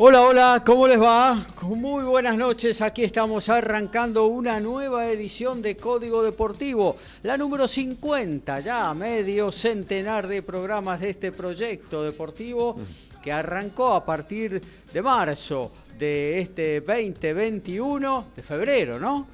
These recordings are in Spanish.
Hola, hola, ¿cómo les va? Muy buenas noches, aquí estamos arrancando una nueva edición de Código Deportivo, la número 50, ya medio centenar de programas de este proyecto deportivo que arrancó a partir de marzo de este 2021, de febrero, ¿no?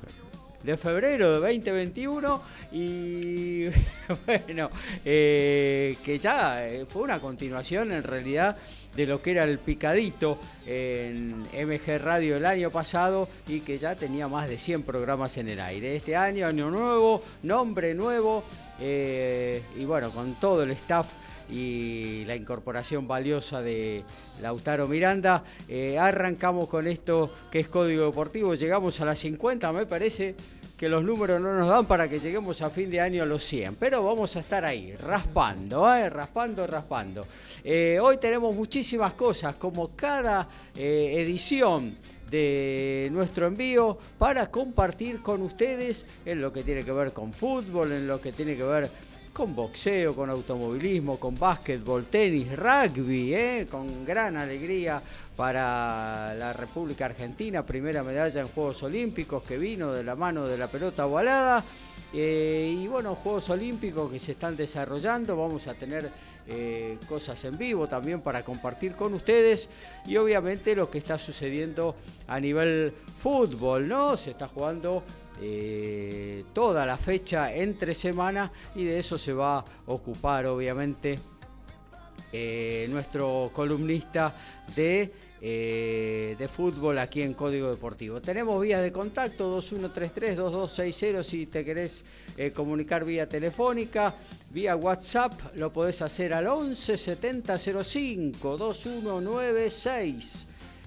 De febrero de 2021 y bueno, eh, que ya eh, fue una continuación en realidad de lo que era el picadito en MG Radio el año pasado y que ya tenía más de 100 programas en el aire. Este año, año nuevo, nombre nuevo eh, y bueno, con todo el staff y la incorporación valiosa de Lautaro Miranda. Eh, arrancamos con esto que es Código Deportivo, llegamos a las 50, me parece que los números no nos dan para que lleguemos a fin de año a los 100, pero vamos a estar ahí, raspando, ¿eh? raspando, raspando. Eh, hoy tenemos muchísimas cosas, como cada eh, edición de nuestro envío para compartir con ustedes en lo que tiene que ver con fútbol, en lo que tiene que ver con boxeo, con automovilismo, con básquetbol, tenis, rugby, ¿eh? con gran alegría para la República Argentina, primera medalla en Juegos Olímpicos que vino de la mano de la pelota ovalada. Eh, y bueno, Juegos Olímpicos que se están desarrollando, vamos a tener eh, cosas en vivo también para compartir con ustedes y obviamente lo que está sucediendo a nivel fútbol, ¿no? Se está jugando eh, toda la fecha entre semana y de eso se va a ocupar obviamente eh, nuestro columnista de, eh, de fútbol aquí en Código Deportivo. Tenemos vías de contacto 2133-2260 si te querés comunicar vía telefónica, vía WhatsApp lo podés hacer al 11 70 05 2196.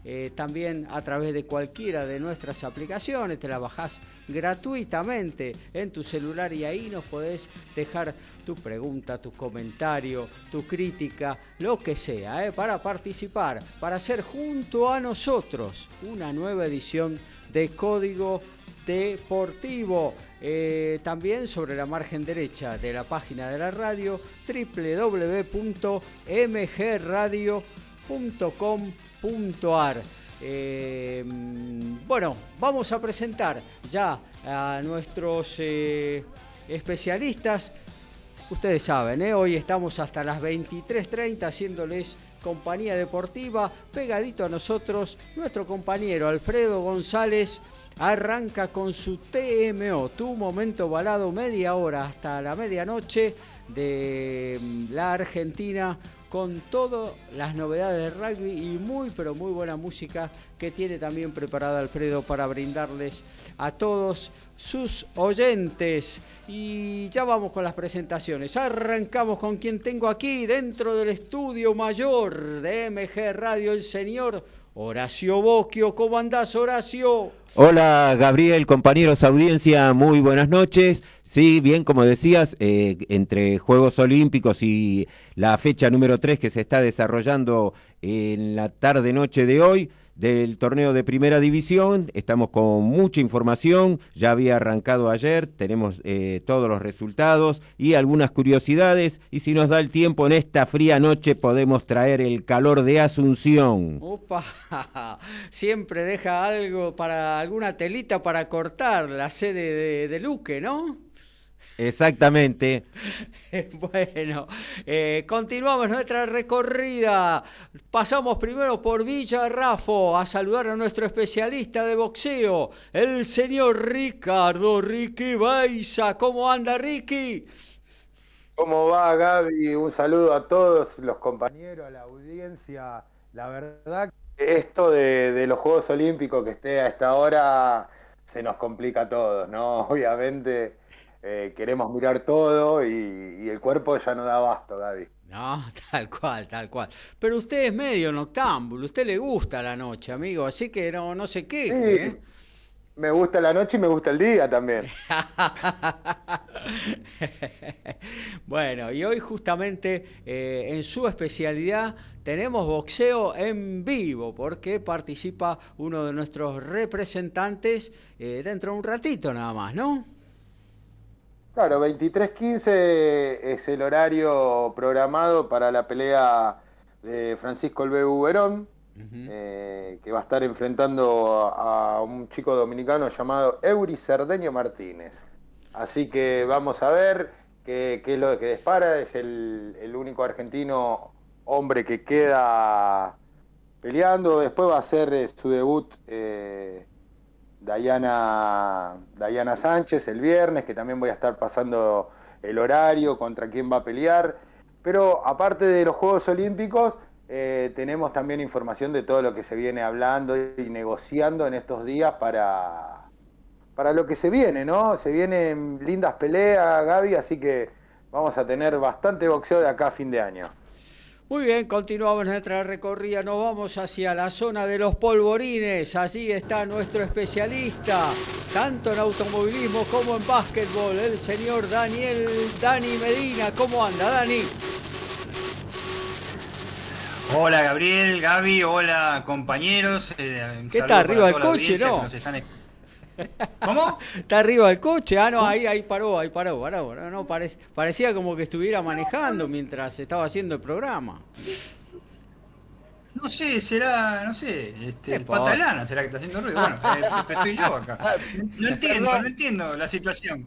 Eh, también a través de cualquiera de nuestras aplicaciones, te la bajás gratuitamente en tu celular y ahí nos podés dejar tu pregunta, tu comentario, tu crítica, lo que sea, eh, para participar, para hacer junto a nosotros una nueva edición de Código Deportivo. Eh, también sobre la margen derecha de la página de la radio www.mgradio.com puntuar. Eh, bueno, vamos a presentar ya a nuestros eh, especialistas. Ustedes saben, ¿eh? hoy estamos hasta las 23.30 haciéndoles compañía deportiva. Pegadito a nosotros, nuestro compañero Alfredo González arranca con su TMO, tu momento balado, media hora hasta la medianoche de mm, la Argentina con todas las novedades de rugby y muy pero muy buena música que tiene también preparada Alfredo para brindarles a todos sus oyentes. Y ya vamos con las presentaciones. Arrancamos con quien tengo aquí dentro del estudio mayor de MG Radio, el señor Horacio Boquio. ¿Cómo andás, Horacio? Hola, Gabriel, compañeros, audiencia, muy buenas noches. Sí, bien, como decías, eh, entre Juegos Olímpicos y la fecha número 3 que se está desarrollando en la tarde-noche de hoy del torneo de primera división, estamos con mucha información, ya había arrancado ayer, tenemos eh, todos los resultados y algunas curiosidades, y si nos da el tiempo en esta fría noche podemos traer el calor de Asunción. Opa, siempre deja algo para alguna telita para cortar la sede de, de Luque, ¿no? Exactamente. bueno, eh, continuamos nuestra recorrida. Pasamos primero por Villa Rafo a saludar a nuestro especialista de boxeo, el señor Ricardo Ricky Baiza. ¿Cómo anda, Ricky? ¿Cómo va, Gaby? Un saludo a todos los compañeros, a la audiencia. La verdad que esto de, de los Juegos Olímpicos que esté a esta hora se nos complica a todos, ¿no? Obviamente eh, queremos mirar todo y, el cuerpo ya no da abasto, Gaby. No, tal cual, tal cual. Pero usted es medio noctámbulo, usted le gusta la noche, amigo, así que no, no se queje. ¿eh? Me gusta la noche y me gusta el día también. bueno, y hoy justamente eh, en su especialidad tenemos boxeo en vivo, porque participa uno de nuestros representantes dentro de un ratito nada más, ¿no? Claro, 23.15 es el horario programado para la pelea de Francisco el Verón que va a estar enfrentando a, un chico dominicano llamado Eury Cerdeño Martínez. Así que vamos a ver qué, es lo que dispara. Es el, único argentino hombre que queda peleando. Después va a ser su debut Dayana, Dayana Sánchez el viernes, que también voy a estar pasando el horario, contra quién va a pelear. Pero aparte de los Juegos Olímpicos, eh, tenemos también información de todo lo que se viene hablando y negociando en estos días para, para lo que se viene, ¿no? Se vienen lindas peleas, Gaby, así que vamos a tener bastante boxeo de acá a fin de año. Muy bien, continuamos nuestra recorrida, nos vamos hacia la zona de los polvorines, allí está nuestro especialista, tanto en automovilismo como en básquetbol, el señor Daniel Dani Medina. ¿Cómo anda, Dani? Hola Gabriel, Gaby, hola compañeros. Eh, ¿Qué está arriba del coche, no? ¿Cómo? Está arriba del coche. Ah, no, ahí, ahí paró, ahí paró, paró. No, parecía como que estuviera manejando mientras estaba haciendo el programa. No sé, será, no sé, este, patalana será que está haciendo ruido. Bueno, eh, estoy yo acá. No entiendo, no entiendo la situación.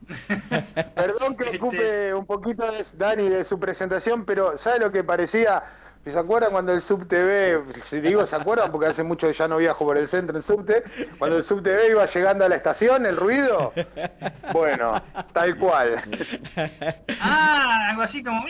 Perdón que ocupe este un poquito, de, Dani, de su presentación, pero ¿sabe lo que parecía? ¿Se acuerdan cuando el SubTV, si digo se acuerdan porque hace mucho que ya no viajo por el centro en subte, cuando el SubTV iba llegando a la estación, el ruido? Bueno, tal cual. Ah, algo así como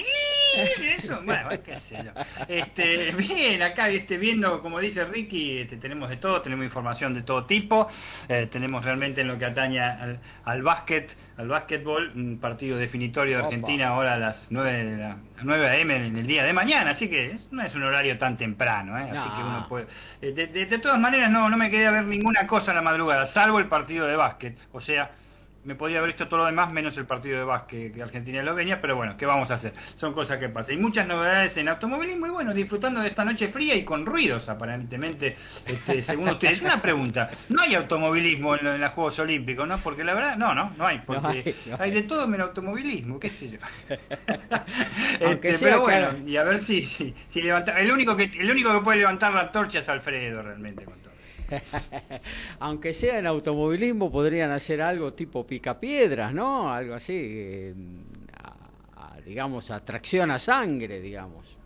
eso, bueno, qué sé yo. Este, bien, acá este, viendo, como dice Ricky, este, tenemos de todo, tenemos información de todo tipo, eh, tenemos realmente en lo que atañe al, al básquet, al básquetbol, un partido definitorio de Argentina ahora a las 9 de la 9 a.m. en el día de mañana, así que no es un horario tan temprano, ¿eh? así que uno puede... Eh, de, de, todas maneras no, no me quedé a ver ninguna cosa en la madrugada, salvo el partido de básquet, o sea, me podía haber visto todo lo demás menos el partido de básquet que Argentina lo venía, pero bueno, ¿qué vamos a hacer? Son cosas que pasan. Y muchas novedades en automovilismo y bueno, disfrutando de esta noche fría y con ruidos aparentemente, este, según ustedes. Una pregunta, no hay automovilismo en, los Juegos Olímpicos, ¿no? Porque la verdad, no, no, no hay, porque hay, de todo menos automovilismo, qué sé yo. este, pero bueno, y a ver si, si, si levanta, el único que el único que puede levantar la torcha es Alfredo realmente con todo. Aunque sea en automovilismo, podrían hacer algo tipo picapiedras, ¿no? Algo así, eh, digamos, atracción a sangre, digamos.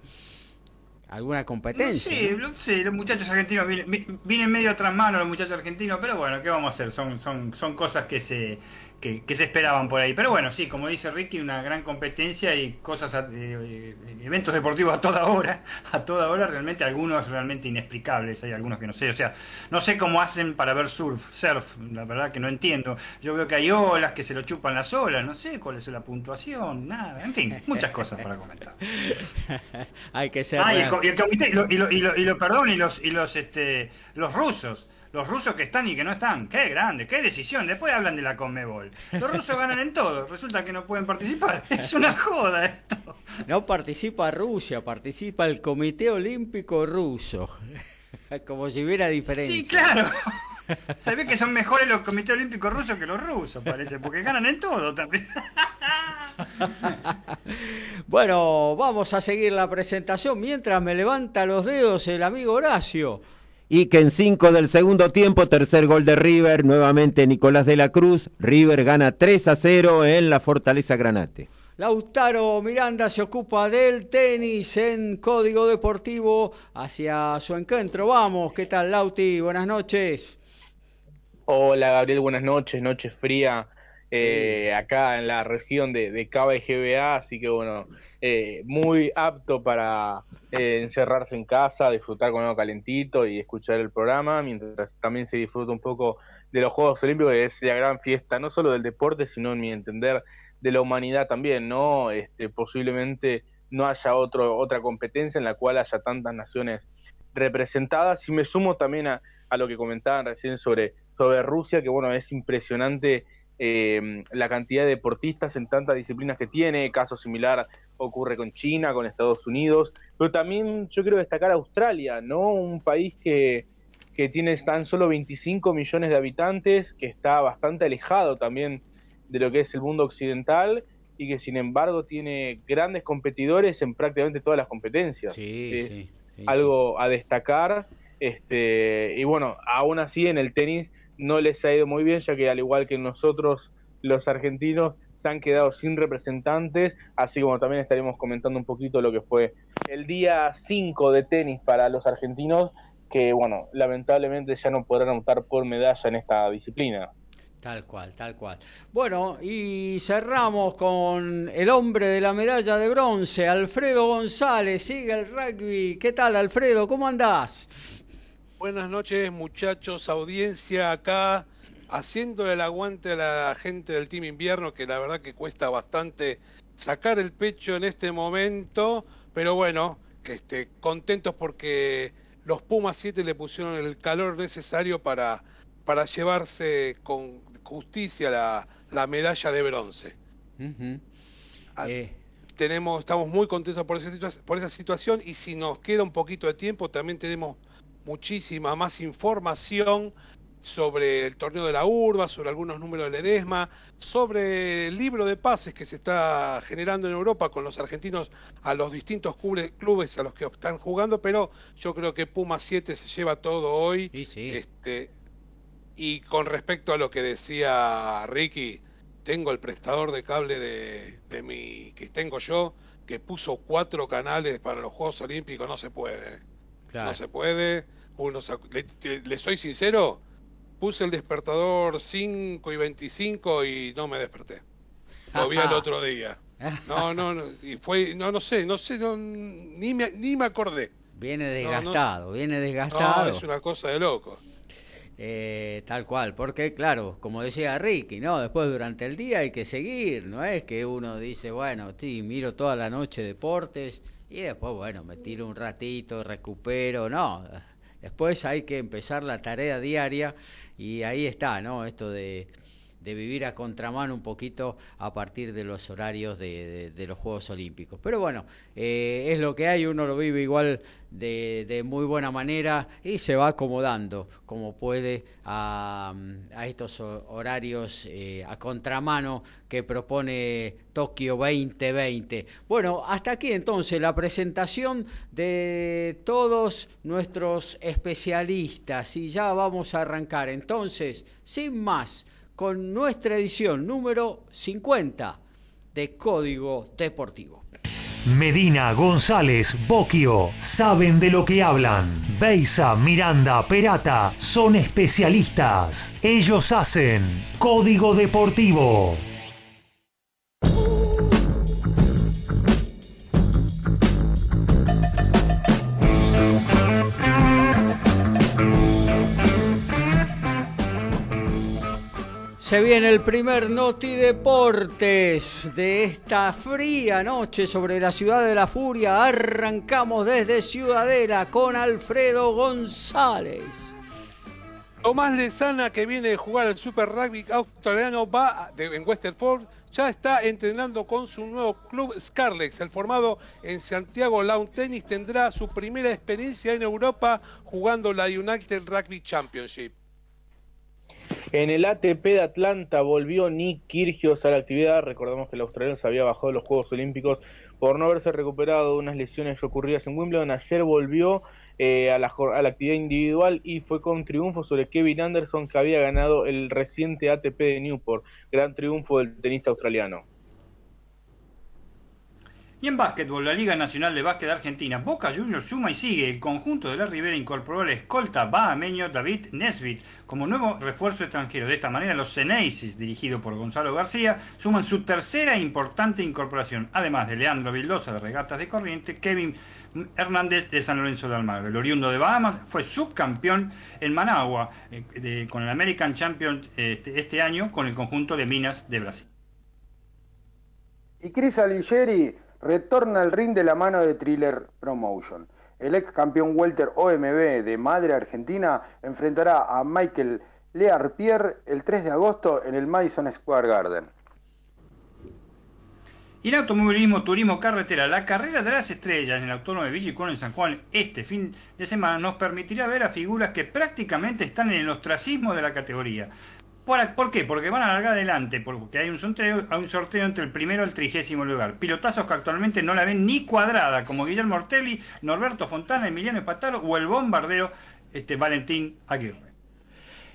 ¿Alguna competencia? sí, sí, los muchachos argentinos vienen, vienen medio atrás mano los muchachos argentinos, pero bueno, ¿qué vamos a hacer? Son, son, son cosas que se, que, se esperaban por ahí. Pero bueno, sí, como dice Ricky, una gran competencia y cosas, eh, eh, eventos deportivos a toda hora, a toda hora, realmente algunos realmente inexplicables, hay algunos que no sé, o sea, no sé cómo hacen para ver surf, surf, la verdad que no entiendo. Yo veo que hay olas que se lo chupan las olas, no sé cuál es la puntuación, nada, en fin, muchas cosas para comentar. hay que ser... Ah, y el, comité, y lo, y lo, y lo, perdón, y los, y los, este, los rusos los rusos que están y que no están. Qué grande, qué decisión. Después hablan de la Conmebol. Los rusos ganan en todo. Resulta que no pueden participar. Es una joda esto. No participa Rusia, participa el Comité Olímpico Ruso. Como si hubiera diferencia. Sí, claro. Se que son mejores los comités olímpicos rusos que los rusos, parece, porque ganan en todo también. bueno, vamos a seguir la presentación mientras me levanta los dedos el amigo Horacio y que en 5 del segundo tiempo, tercer gol de River, nuevamente Nicolás de la Cruz, River gana 3 a 0 en la Fortaleza Granate. Lautaro Miranda se ocupa del tenis en Código Deportivo hacia su encuentro. Vamos, ¿qué tal Lauti? Buenas noches. Hola Gabriel, buenas noches, noche fría eh, acá en la región de, de Cava y GBA, así que bueno, eh, muy apto para eh, encerrarse en casa, disfrutar con algo calentito y escuchar el programa, mientras también se disfruta un poco de los Juegos Olímpicos, que es la gran fiesta, no solo del deporte, sino en mi entender de la humanidad también, ¿no? Este, posiblemente no haya otro, otra competencia en la cual haya tantas naciones representadas. Y me sumo también a, a lo que comentaban recién sobre, sobre Rusia, que bueno, es impresionante eh, la cantidad de deportistas en tantas disciplinas que tiene, caso similar ocurre con China, con Estados Unidos, pero también yo quiero destacar Australia, ¿no? Un país que, que tiene tan solo 25 millones de habitantes, que está bastante alejado también de lo que es el mundo occidental y que sin embargo tiene grandes competidores en prácticamente todas las competencias. Sí, algo a destacar Este, y bueno, aún así en el tenis no les ha ido muy bien, ya que al igual que nosotros, los argentinos, se han quedado sin representantes, así como también estaremos comentando un poquito lo que fue el día 5 de tenis para los argentinos, que bueno, lamentablemente ya no podrán optar por medalla en esta disciplina. Tal cual, tal cual. Bueno, y cerramos con el hombre de la medalla de bronce, Alfredo González, sigue el rugby. ¿Qué tal, Alfredo? ¿Cómo andás? Buenas noches, muchachos, audiencia acá, haciendo el aguante a la gente del Team Invierno, que la verdad que cuesta bastante sacar el pecho en este momento, pero bueno, que este, contentos porque los Pumas 7 le pusieron el calor necesario para, para llevarse con justicia la, la medalla de bronce. Ah, eh. Tenemos, estamos muy contentos por esa, por esa situación y si nos queda un poquito de tiempo también tenemos muchísima más información sobre el torneo de la urba, sobre algunos números de Ledesma, sobre el libro de pases que se está generando en Europa con los argentinos a los distintos clubes a los que están jugando, pero yo creo que Puma 7 se lleva todo hoy. Este, y con respecto a lo que decía Ricky, tengo el prestador de cable de, de mi que tengo yo, que puso cuatro canales para los Juegos Olímpicos, no se puede. No se puede. Uno, le, soy sincero, puse el despertador 5 y 25 y no me desperté. Lo vi el otro día. No, no, no, y fue, no, no sé, no sé, ni, me, ni me acordé. Viene desgastado, viene desgastado. es una cosa de loco. Eh, tal cual, porque claro, como decía Ricky, ¿no? Después durante el día hay que seguir, no es que uno dice, bueno, sí, miro toda la noche deportes y después, bueno, me tiro un ratito, recupero, no. Después hay que empezar la tarea diaria y ahí está, ¿no? Esto de de vivir a contramano un poquito a partir de los horarios de, los Juegos Olímpicos. Pero bueno, eh, es lo que hay, uno lo vive igual de, muy buena manera y se va acomodando como puede a, estos horarios eh, a contramano que propone Tokio 2020. Bueno, hasta aquí entonces la presentación de todos nuestros especialistas y ya vamos a arrancar entonces, sin más con nuestra edición número 50 de Código Deportivo. Medina, González, Boquio, saben de lo que hablan. Beisa, Miranda, Perata, son especialistas. Ellos hacen Código Deportivo. Se viene el primer Noti Deportes de esta fría noche sobre la ciudad de la furia. Arrancamos desde Ciudadela con Alfredo González. Tomás Lezana, que viene de jugar el Super Rugby australiano, va en Westerford, ya está entrenando con su nuevo club Scarlex. El formado en Santiago Lawn Tennis tendrá su primera experiencia en Europa jugando la United Rugby Championship. En el ATP de Atlanta volvió Nick Kyrgios a la actividad. Recordamos que el australiano se había bajado de los Juegos Olímpicos por no haberse recuperado de unas lesiones ocurridas en Wimbledon. Ayer volvió eh, a, la, a la actividad individual y fue con triunfo sobre Kevin Anderson que había ganado el reciente ATP de Newport. Gran triunfo del tenista australiano. Y en básquetbol, la Liga Nacional de Básquet Argentina, Boca Juniors suma y sigue. El conjunto de la Ribera incorporó al escolta bahameño David Nesbit como nuevo refuerzo extranjero. De esta manera, los Ceneices, dirigido por Gonzalo García, suman su tercera importante incorporación, además de Leandro Vildosa de Regatas de Corriente, Kevin Hernández de San Lorenzo de Almagro. El oriundo de Bahamas fue subcampeón en Managua eh, con el American Champion este, este, año con el conjunto de Minas de Brasil. Y Cris Aligeri retorna al ring de la mano de Thriller Promotion. El ex campeón welter OMB de Madre Argentina enfrentará a Michael Learpierre el 3 de agosto en el Madison Square Garden. Y en automovilismo, turismo, carretera, la carrera de las estrellas en el Autónomo de Villicón en San Juan este fin de semana nos permitirá ver a figuras que prácticamente están en el ostracismo de la categoría. ¿Por, qué? Porque van a largar adelante, porque hay un sorteo, entre el primero y el trigésimo lugar. Pilotazos que actualmente no la ven ni cuadrada, como Guillermo Ortelli, Norberto Fontana, Emiliano Espataro o el bombardero este Valentín Aguirre.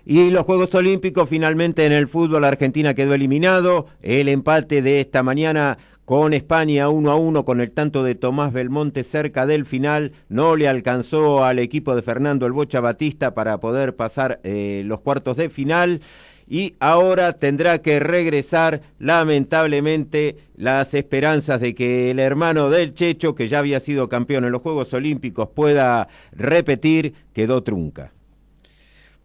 Y los Juegos Olímpicos, finalmente en el fútbol, Argentina quedó eliminado. El empate de esta mañana con España 1 a 1 con el tanto de Tomás Belmonte cerca del final. No le alcanzó al equipo de Fernando El Bocha Batista para poder pasar eh, los cuartos de final. Y ahora tendrá que regresar, lamentablemente, las esperanzas de que el hermano del Checho, que ya había sido campeón en los Juegos Olímpicos, pueda repetir, quedó trunca.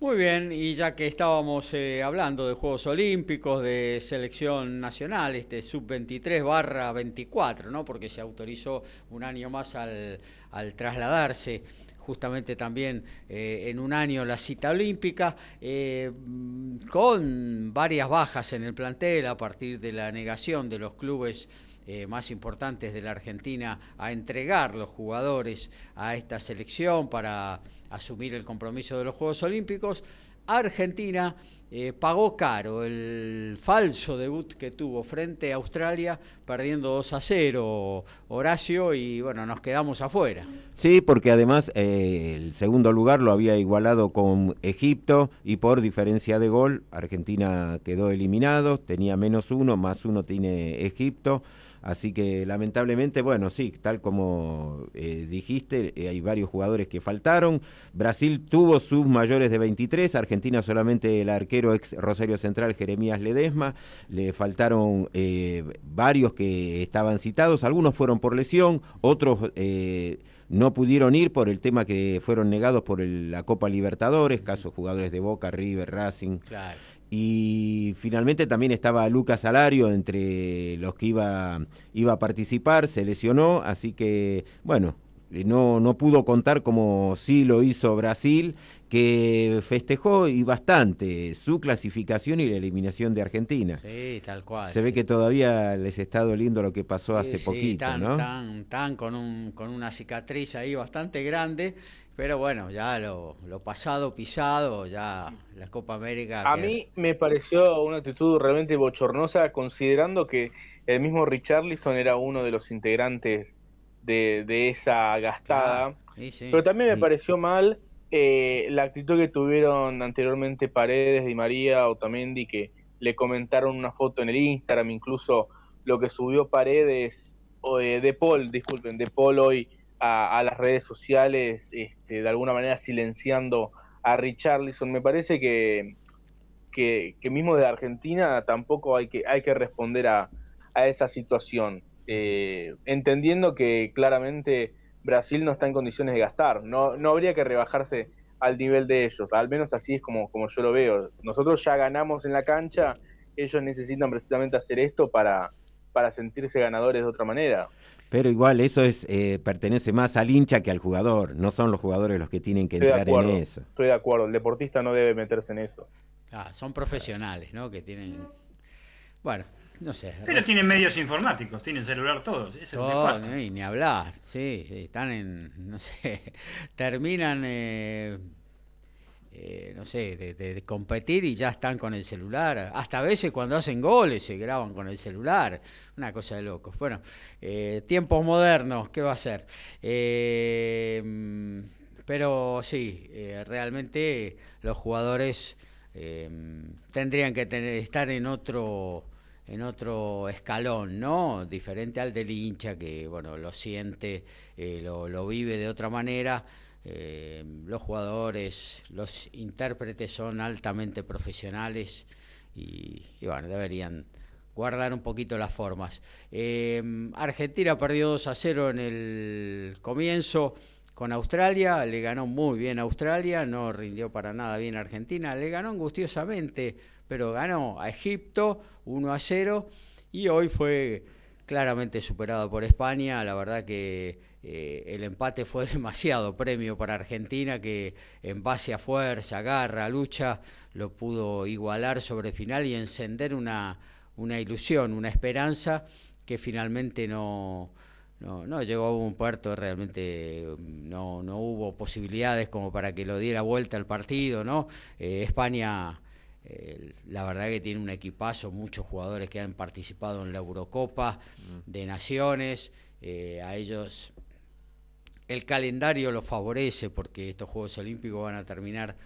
Muy bien, y ya que estábamos eh, hablando de Juegos Olímpicos, de selección nacional, este sub-23 barra 24, ¿no? porque se autorizó un año más al, trasladarse justamente también eh, en un año la cita olímpica, eh, con varias bajas en el plantel a partir de la negación de los clubes más importantes de la Argentina a entregar los jugadores a esta selección para asumir el compromiso de los Juegos Olímpicos. Argentina eh, pagó caro el falso debut que tuvo frente a Australia, perdiendo 2 a 0 Horacio, y bueno, nos quedamos afuera. Sí, porque además eh, el segundo lugar lo había igualado con Egipto y por diferencia de gol Argentina quedó eliminado, tenía menos uno, más uno tiene Egipto. Así que lamentablemente, bueno, sí, tal como eh, dijiste, eh, hay varios jugadores que faltaron. Brasil tuvo sus mayores de 23, Argentina solamente el arquero ex Rosario Central Jeremías Ledesma, le faltaron varios que estaban citados, algunos fueron por lesión, otros no pudieron ir por el tema que fueron negados por la Copa Libertadores, casos jugadores de Boca, River, Racing. Claro. Y finalmente también estaba Lucas Salario entre los que iba, iba a participar, se lesionó, así que bueno, no, no pudo contar como sí lo hizo Brasil, que festejó y bastante su clasificación y la eliminación de Argentina. Sí, tal cual. Se ve que todavía les está doliendo lo que pasó hace poquito, tan, ¿no? Tan, tan con, un, con una cicatriz ahí bastante grande pero bueno, ya lo, pasado, pisado, ya la Copa América. A mí me pareció una actitud realmente bochornosa, considerando que el mismo Richarlison era uno de los integrantes de, esa gastada. Pero también me pareció mal eh, la actitud que tuvieron anteriormente Paredes, Di María, Otamendi, que le comentaron una foto en el Instagram, incluso lo que subió Paredes, o, eh, de Paul, disculpen, de Paul hoy a, las redes sociales, este, de alguna manera silenciando a Richarlison. Me parece que, que, mismo de Argentina tampoco hay que, hay que responder a, a esa situación, eh, entendiendo que claramente Brasil no está en condiciones de gastar, no, no habría que rebajarse al nivel de ellos, al menos así es como, como yo lo veo. Nosotros ya ganamos en la cancha, ellos necesitan precisamente hacer esto para, para sentirse ganadores de otra manera. Pero igual eso es eh, pertenece más al hincha que al jugador. No son los jugadores los que tienen que entrar en eso. Estoy de acuerdo. El deportista no debe meterse en eso. Ah, son profesionales, ¿no? Que tienen. Bueno, no sé. Pero tienen medios informáticos, tienen celular todos. ni hablar. Sí, están en. No sé. Terminan. Eh, eh, no sé, de, competir y ya están con el celular. Hasta a veces cuando hacen goles se graban con el celular. Una cosa de locos. Bueno, eh, tiempos modernos, ¿qué va a ser? Eh, pero sí, realmente los jugadores tendrían que tener, estar en otro en otro escalón, ¿no? Diferente al del hincha que, bueno, lo siente, lo, lo vive de otra manera eh, los jugadores, los intérpretes son altamente profesionales y, bueno, deberían guardar un poquito las formas. Eh, Argentina perdió 2 a 0 en el comienzo con Australia, le ganó muy bien Australia, no rindió para nada bien Argentina, le ganó angustiosamente, pero ganó a Egipto 1 a 0 y hoy fue claramente superado por España, la verdad que eh, el empate fue demasiado premio para Argentina que en base a fuerza, garra, lucha, lo pudo igualar sobre final y encender una, una ilusión, una esperanza que finalmente no, no, llegó a un puerto, realmente no, no hubo posibilidades como para que lo diera vuelta al partido, ¿no? Eh, España, eh, la verdad que tiene un equipazo, muchos jugadores que han participado en la Eurocopa mm. de Naciones, a ellos el calendario lo favorece porque estos Juegos Olímpicos van a terminar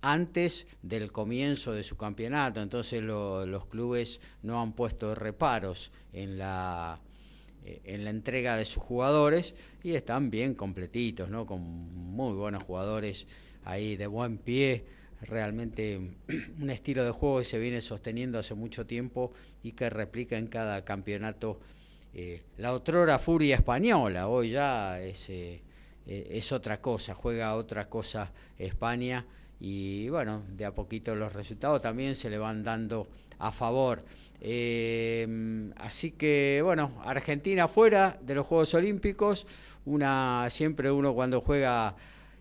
antes del comienzo de su campeonato, entonces los clubes no han puesto reparos en la, eh, en la entrega de sus jugadores y están bien completitos, ¿no? con muy buenos jugadores ahí de buen pie, realmente un estilo de juego que se viene sosteniendo hace mucho tiempo y que replica en cada campeonato eh, la otrora furia española, hoy ya es, eh, es otra cosa, juega otra cosa España y bueno, de a poquito los resultados también se le van dando a favor. Eh, así que bueno, Argentina fuera de los Juegos Olímpicos, una siempre uno cuando juega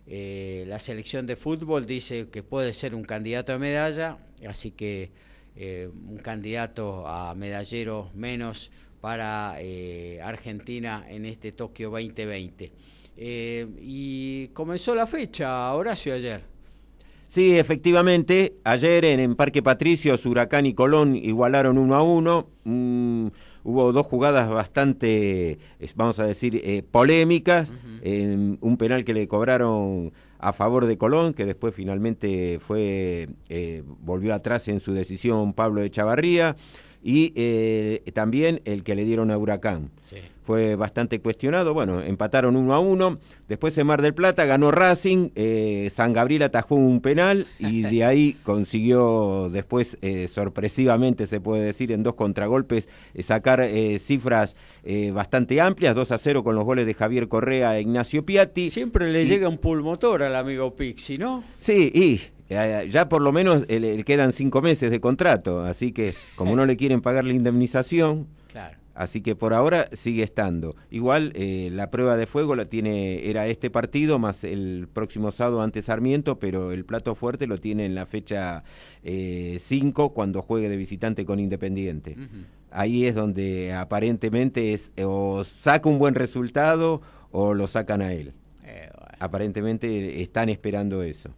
eh, la selección de fútbol dice que puede ser un candidato a medalla, así que eh, un candidato a medallero menos para Argentina en este Tokio 2020. y comenzó la fecha, Horacio, ayer. Sí, efectivamente, ayer en, Parque Patricios, Huracán y Colón igualaron uno a uno. Mm, hubo dos jugadas bastante, vamos a decir, eh, polémicas. un penal que le cobraron a favor de Colón, que después finalmente fue eh, volvió atrás en su decisión Pablo de Chavarría y eh, también el que le dieron a Huracán. Fue bastante cuestionado, bueno, empataron uno a uno, después en Mar del Plata ganó Racing, eh, San Gabriel atajó un penal y de ahí consiguió después, eh, sorpresivamente se puede decir, en dos contragolpes, sacar cifras bastante amplias, 2 a 0 con los goles de Javier Correa e Ignacio Piatti. Siempre le llega un pulmotor al amigo Pixi, ¿no? Sí, y eh, ya por lo menos eh, le quedan cinco meses de contrato, así que como no le quieren pagar la indemnización, así que por ahora sigue estando. Igual eh, la prueba de fuego la tiene era este partido más el próximo sábado ante Sarmiento, pero el plato fuerte lo tiene en la fecha 5 cuando juegue de visitante con Independiente. Ahí es donde aparentemente es o saca un buen resultado o lo sacan a él. Aparentemente están esperando eso.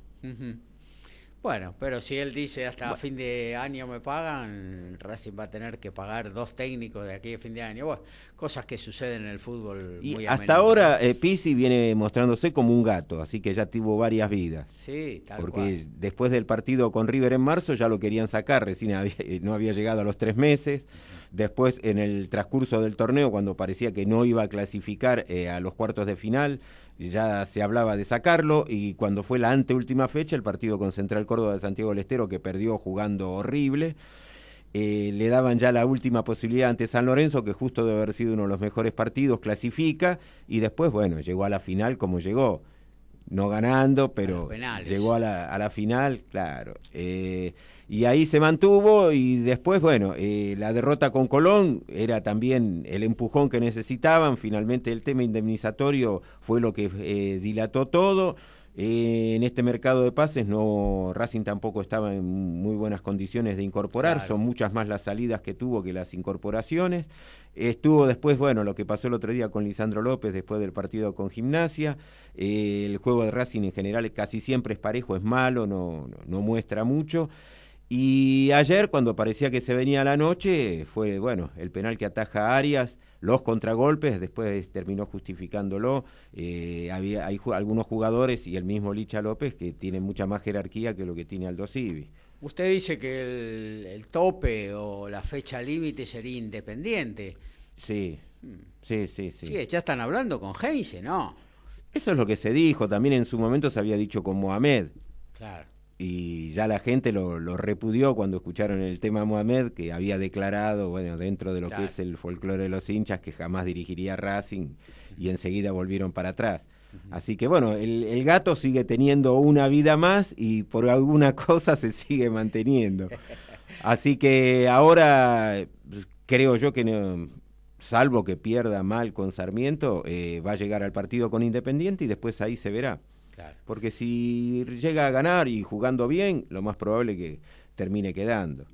Bueno, pero si él dice hasta fin de año me pagan, Racing va a tener que pagar dos técnicos de aquí a fin de año. Bueno, cosas que suceden en el fútbol y Hasta ahora eh, Pisi viene mostrándose como un gato, así que ya tuvo varias vidas. Sí, tal Porque después del partido con River en marzo ya lo querían sacar, recién eh, no había llegado a los tres meses. Después, en el transcurso del torneo, cuando parecía que no iba a clasificar eh, a los cuartos de final, ya se hablaba de sacarlo y cuando fue la anteúltima fecha, el partido con Central Córdoba de Santiago del Estero, que perdió jugando horrible, eh, le daban ya la última posibilidad ante San Lorenzo, que justo de haber sido uno de los mejores partidos, clasifica y después, bueno, llegó a la final como llegó. No ganando, pero llegó a la, a la final, claro. Eh, y ahí se mantuvo y después, bueno, eh, la derrota con Colón era también el empujón que necesitaban, finalmente el tema indemnizatorio fue lo que eh, dilató todo. Eh, en este mercado de pases no Racing tampoco estaba en muy buenas condiciones de incorporar, son muchas más las salidas que tuvo que las incorporaciones. Estuvo después, bueno, lo que pasó el otro día con Lisandro López después del partido con Gimnasia. el juego de Racing en general casi siempre es parejo, es malo, no, no muestra mucho. Y ayer, cuando parecía que se venía la noche, fue, bueno, el penal que ataja a Arias, los contragolpes, después terminó justificándolo. Eh, había, hay algunos jugadores y el mismo Licha López que tienen mucha más jerarquía que lo que tiene Aldo Civi. Usted dice que el, tope o la fecha límite sería independiente. Sí, hmm. sí, sí, sí. Sí, ya están hablando con Heinze, ¿no? Eso es lo que se dijo, también en su momento se había dicho con Mohamed. Claro y ya la gente lo, repudió cuando escucharon el tema Mohamed, que había declarado, bueno, dentro de lo que es el folclore de los hinchas, que jamás dirigiría Racing y enseguida volvieron para atrás. Así que bueno, el, gato sigue teniendo una vida más y por alguna cosa se sigue manteniendo. Así que ahora pues, creo yo que salvo que pierda mal con Sarmiento, eh, va a llegar al partido con Independiente y después ahí se verá. Porque si llega a ganar y jugando bien, lo más probable es que termine quedando.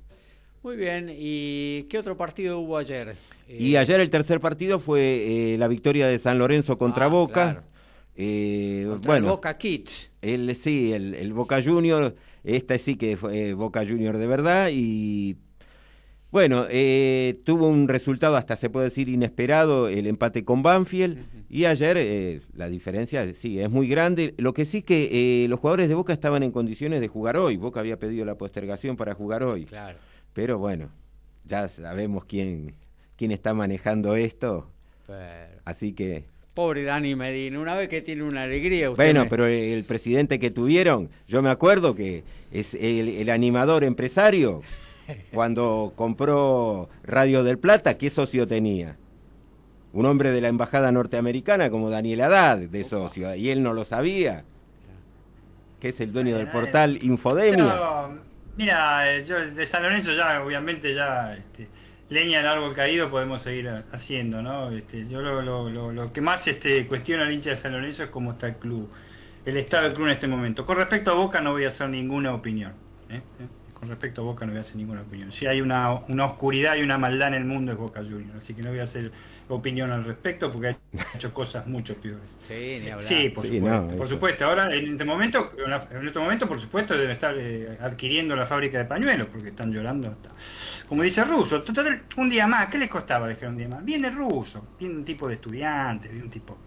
Muy bien, ¿y qué otro partido hubo ayer? Y eh, ayer el tercer partido fue eh, la victoria de San Lorenzo contra ah, Boca. Eh, bueno, el Boca Kids. El, sí, el, Boca Junior, esta sí que fue Boca Junior de verdad y Bueno, eh, tuvo un resultado hasta se puede decir inesperado, el empate con Banfield, y ayer eh, la diferencia sí es muy grande. Lo que sí que eh, los jugadores de Boca estaban en condiciones de jugar hoy, Boca había pedido la postergación para jugar hoy. Claro. Pero bueno, ya sabemos quién, quién está manejando esto, Pero- así que... Pobre Dani Medina, una vez que tiene una alegría. usted Bueno, me- pero el presidente que tuvieron, yo me acuerdo que es el, el animador empresario, cuando compró Radio del Plata, ¿qué socio tenía? Un hombre de la embajada norteamericana como Daniel Haddad de socio, y él no lo sabía, que es el dueño del portal Infodemia. Mira, eh, yo de San Lorenzo ya, obviamente, ya este, leña del árbol caído podemos seguir ha- haciendo, ¿no? Este, yo lo, lo, lo, lo que más este, cuestiona al hincha de San Lorenzo es cómo está el club, el estado del club en este momento. Con respecto a Boca no voy a hacer ninguna opinión. ¿eh? Con respecto a Boca no voy a hacer ninguna opinión. Si hay una, una oscuridad y una maldad en el mundo es Boca Juniors, así que no voy a hacer opinión al respecto porque ha hecho cosas mucho peores. Sí, ni hablar. Sí, por Sí, supuesto. no, por supuesto. Ahora, en este momento, en este momento, por supuesto, deben estar eh, adquiriendo la fábrica de pañuelos porque están llorando. hasta- Como dice Russo, total, un día más, ¿qué les costaba dejar un día más? Viene Russo, viene un tipo de estudiante, viene un tipo.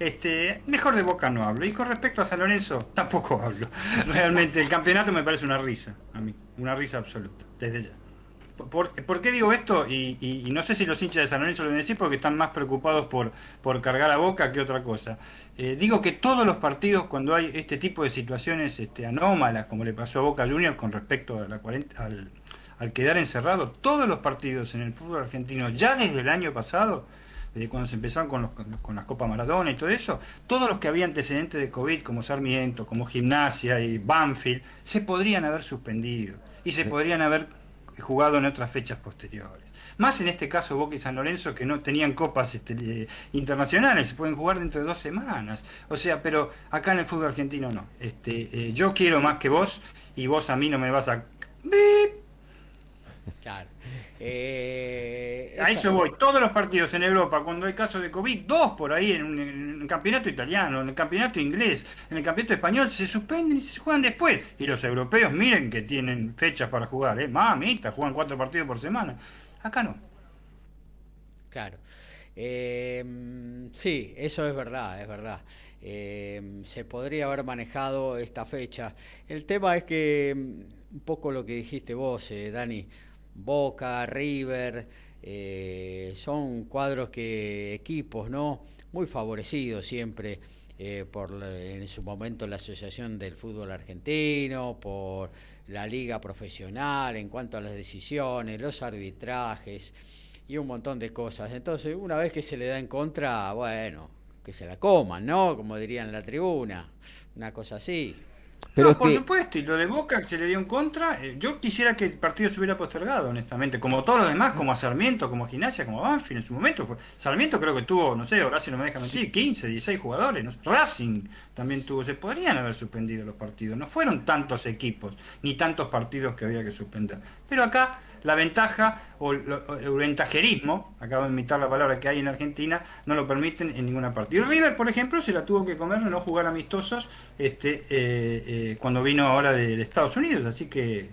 Este, mejor de Boca no hablo. Y con respecto a San Lorenzo, tampoco hablo. Realmente, el campeonato me parece una risa, a mí, una risa absoluta, desde ya. ¿Por, qué digo esto? Y, y- no sé si los hinchas de San Lorenzo lo deben decir porque están más preocupados por, por cargar a boca que otra cosa. Eh, digo que todos los partidos, cuando hay este tipo de situaciones este, anómalas, como le pasó a Boca Juniors con respecto a la 40 al, al quedar encerrado, todos los partidos en el fútbol argentino, ya desde el año pasado, desde cuando se empezaron con, los, con las Copas Maradona y todo eso, todos los que había antecedentes de COVID, como Sarmiento, como Gimnasia y Banfield, se podrían haber suspendido y se podrían haber jugado en otras fechas posteriores. Más en este caso Boca y San Lorenzo que no tenían copas este, eh, internacionales, se pueden jugar dentro de dos semanas. O sea, pero acá en el fútbol argentino no. Este, eh, yo quiero más que vos y vos a mí no me vas a... ¡Bip! Claro. Eh, A eso voy. Todos los partidos en Europa, cuando hay casos de COVID, dos por ahí en, un- en el campeonato italiano, en el campeonato inglés, en el campeonato español, se suspenden y se juegan después. Y los europeos miren que tienen fechas para jugar, ¿eh? Mamita, juegan cuatro partidos por semana. Acá no. Claro. Eh, sí, eso es verdad, es verdad. Eh, se podría haber manejado esta fecha. El tema es que, mm, un poco lo que dijiste vos, eh, Dani, Boca, River, eh, son cuadros que, equipos, ¿no? Muy favorecidos siempre eh, por en su momento la Asociación del Fútbol Argentino, por la liga profesional en cuanto a las decisiones, los arbitrajes y un montón de cosas. Entonces, una vez que se le da en contra, bueno, que se la coman, ¿no? Como dirían la tribuna, una cosa así. Pero no, por que- supuesto, y lo de Boca que se le dio en contra, eh, yo quisiera que el partido se hubiera postergado, honestamente, como todos los demás, como a Sarmiento, como a Gimnasia, como a Banfield en su momento. Fue, Sarmiento creo que tuvo, no sé, Horacio no me deja mentir, 15, 16 jugadores. ¿no? Racing también tuvo, se podrían haber suspendido los partidos. No fueron tantos equipos, ni tantos partidos que había que suspender. Pero acá la ventaja o el ventajerismo, acabo de imitar la palabra que hay en Argentina, no lo permiten en ninguna parte. Y River, por ejemplo, se la tuvo que comer no jugar amistosos este, eh, eh, cuando vino ahora de, de Estados Unidos. Así que,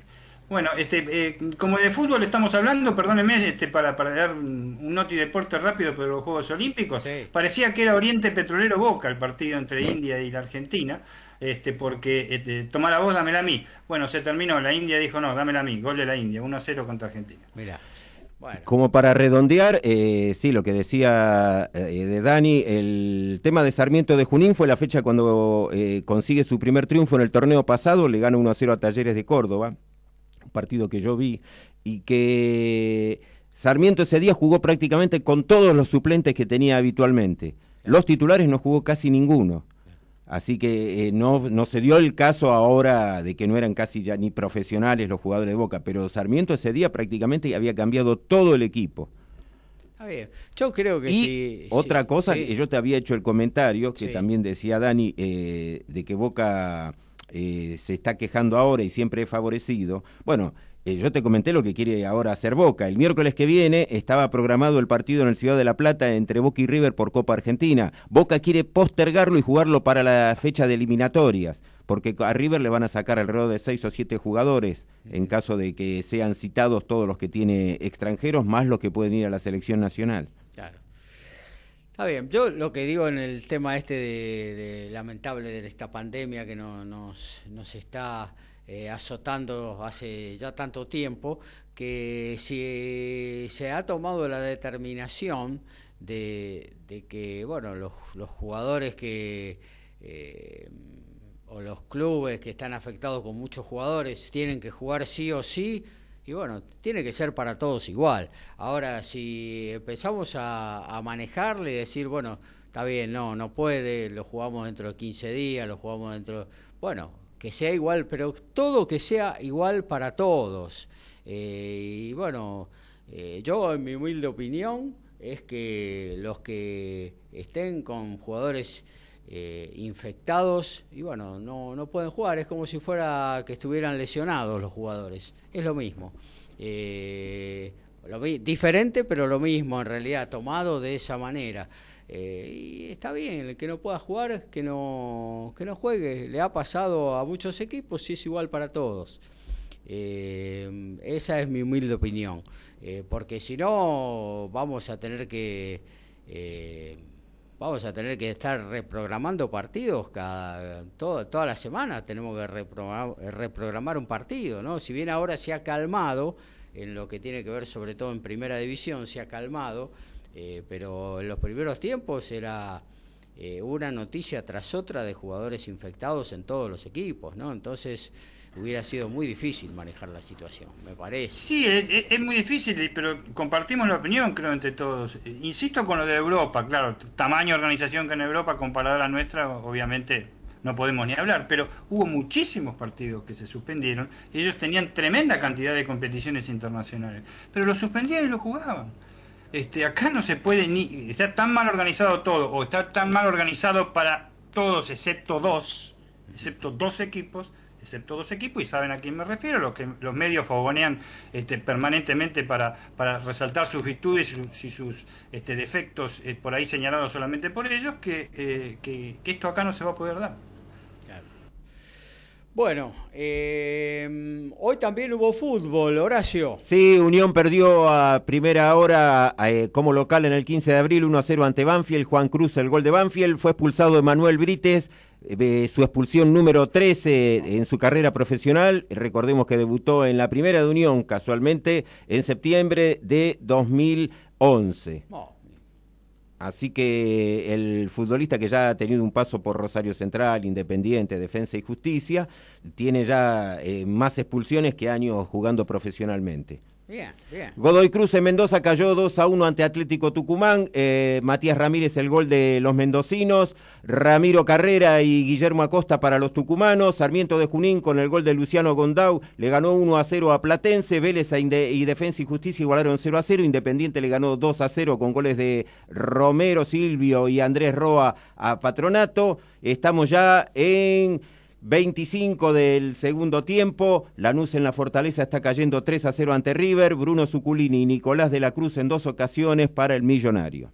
bueno, este, eh, como de fútbol estamos hablando, perdónenme este, para, para dar un, un noti deporte rápido, pero los Juegos Olímpicos, Sí. parecía que era Oriente Petrolero Boca el partido entre India y la Argentina. Este, porque este, toma la voz, dámela a mí. Bueno, se terminó. La India dijo no, dámela a mí. Gol de la India, 1-0 contra Argentina. Mira, bueno, Como para redondear, eh, sí, lo que decía eh, de Dani, el tema de Sarmiento de Junín fue la fecha cuando eh, consigue su primer triunfo en el torneo pasado, le gana 1-0 a Talleres de Córdoba, un partido que yo vi, y que Sarmiento ese día jugó prácticamente con todos los suplentes que tenía habitualmente. Los titulares no jugó casi ninguno. Así que eh, no, no se dio el caso ahora de que no eran casi ya ni profesionales los jugadores de Boca, pero Sarmiento ese día prácticamente había cambiado todo el equipo. está bien. Yo creo que Y sí. otra sí, cosa, sí. que yo te había hecho el comentario, que también decía Dani, eh, de que Boca eh, se está quejando ahora y siempre es favorecido. Bueno, eh, yo te comenté lo que quiere ahora hacer Boca. El miércoles que viene estaba programado el partido en el Ciudad de la Plata entre Boca y River por Copa Argentina. Boca quiere postergarlo y jugarlo para la fecha de eliminatorias, porque a River le van a sacar alrededor de seis o siete jugadores en caso de que sean citados todos los que tiene extranjeros, más los que pueden ir a la selección nacional. Claro. Está bien, yo lo que digo en el tema este de, lamentable de esta pandemia que no, nos, nos está eh, azotando hace ya tanto tiempo, que si se ha tomado la determinación de, que bueno los, jugadores que eh, o los clubes que están afectados con muchos jugadores tienen que jugar sí o sí y bueno, tiene que ser para todos igual. Ahora, si empezamos a, a manejarle y decir, bueno, está bien, no, no puede, lo jugamos dentro de 15 días, lo jugamos dentro... Bueno, que sea igual, pero todo que sea igual para todos. Eh, y bueno, eh, yo en mi humilde opinión es que los que estén con jugadores eh, infectados, y bueno, no, no pueden jugar, es como si fuera que estuvieran lesionados los jugadores, es lo mismo. Lo, diferente, pero lo mismo en realidad, tomado de esa manera. Eh, y está bien, el que no pueda jugar, que no, que no juegue. Le ha pasado a muchos equipos y es igual para todos. Eh, esa es mi humilde opinión. Eh, porque si no, vamos a tener que. vamos a tener que estar reprogramando partidos cada todo, toda la semana tenemos que reprogramar, reprogramar un partido, ¿no? Si bien ahora se ha calmado en lo que tiene que ver sobre todo en primera división, se ha calmado, eh, pero en los primeros tiempos era eh, una noticia tras otra de jugadores infectados en todos los equipos, ¿no? Entonces hubiera sido muy difícil manejar la situación, me parece. Sí, es, muy difícil, pero compartimos la opinión, creo, entre todos. Insisto con lo de Europa, claro, tamaño organización que en Europa comparada a la nuestra, obviamente no podemos ni hablar, pero hubo muchísimos partidos que se suspendieron y ellos tenían tremenda cantidad de competiciones internacionales, pero lo suspendían y lo jugaban. Este, acá no se puede ni. Está tan mal organizado todo, o está tan mal organizado para todos, excepto dos, excepto dos equipos, excepto dos equipos, y saben a quién me refiero, los que los medios fogonean este, permanentemente para, para resaltar sus virtudes y sus, este, defectos eh, por ahí señalados solamente por ellos, que, eh, que esto acá no se va a poder dar. Bueno, eh, hoy también hubo fútbol, Horacio. Sí, Unión perdió a primera hora eh, como local en el 15 de abril 1 a 0 ante Banfield. Juan Cruz, el gol de Banfield, fue expulsado Emanuel Brites, eh, su expulsión número 13 en su carrera profesional. Recordemos que debutó en la primera de Unión casualmente en septiembre de 2011. Así que el futbolista que ya ha tenido un paso por Rosario Central, Independiente, Defensa y Justicia, tiene ya eh, más expulsiones que años jugando profesionalmente. Godoy Cruz en Mendoza cayó 2 a 1 ante Atlético Tucumán. Eh, Matías Ramírez el gol de los mendocinos. Ramiro Carrera y Guillermo Acosta para los tucumanos. Sarmiento de Junín con el gol de Luciano Gondau le ganó 1 a 0 a Platense. Vélez y Defensa y Justicia igualaron 0 a 0. Independiente le ganó 2 a 0 con goles de Romero, Silvio y Andrés Roa a Patronato. Estamos ya en 25 del segundo tiempo, Lanús en la Fortaleza está cayendo 3 a 0 ante River, Bruno Zuculini y Nicolás de la Cruz en dos ocasiones para el Millonario.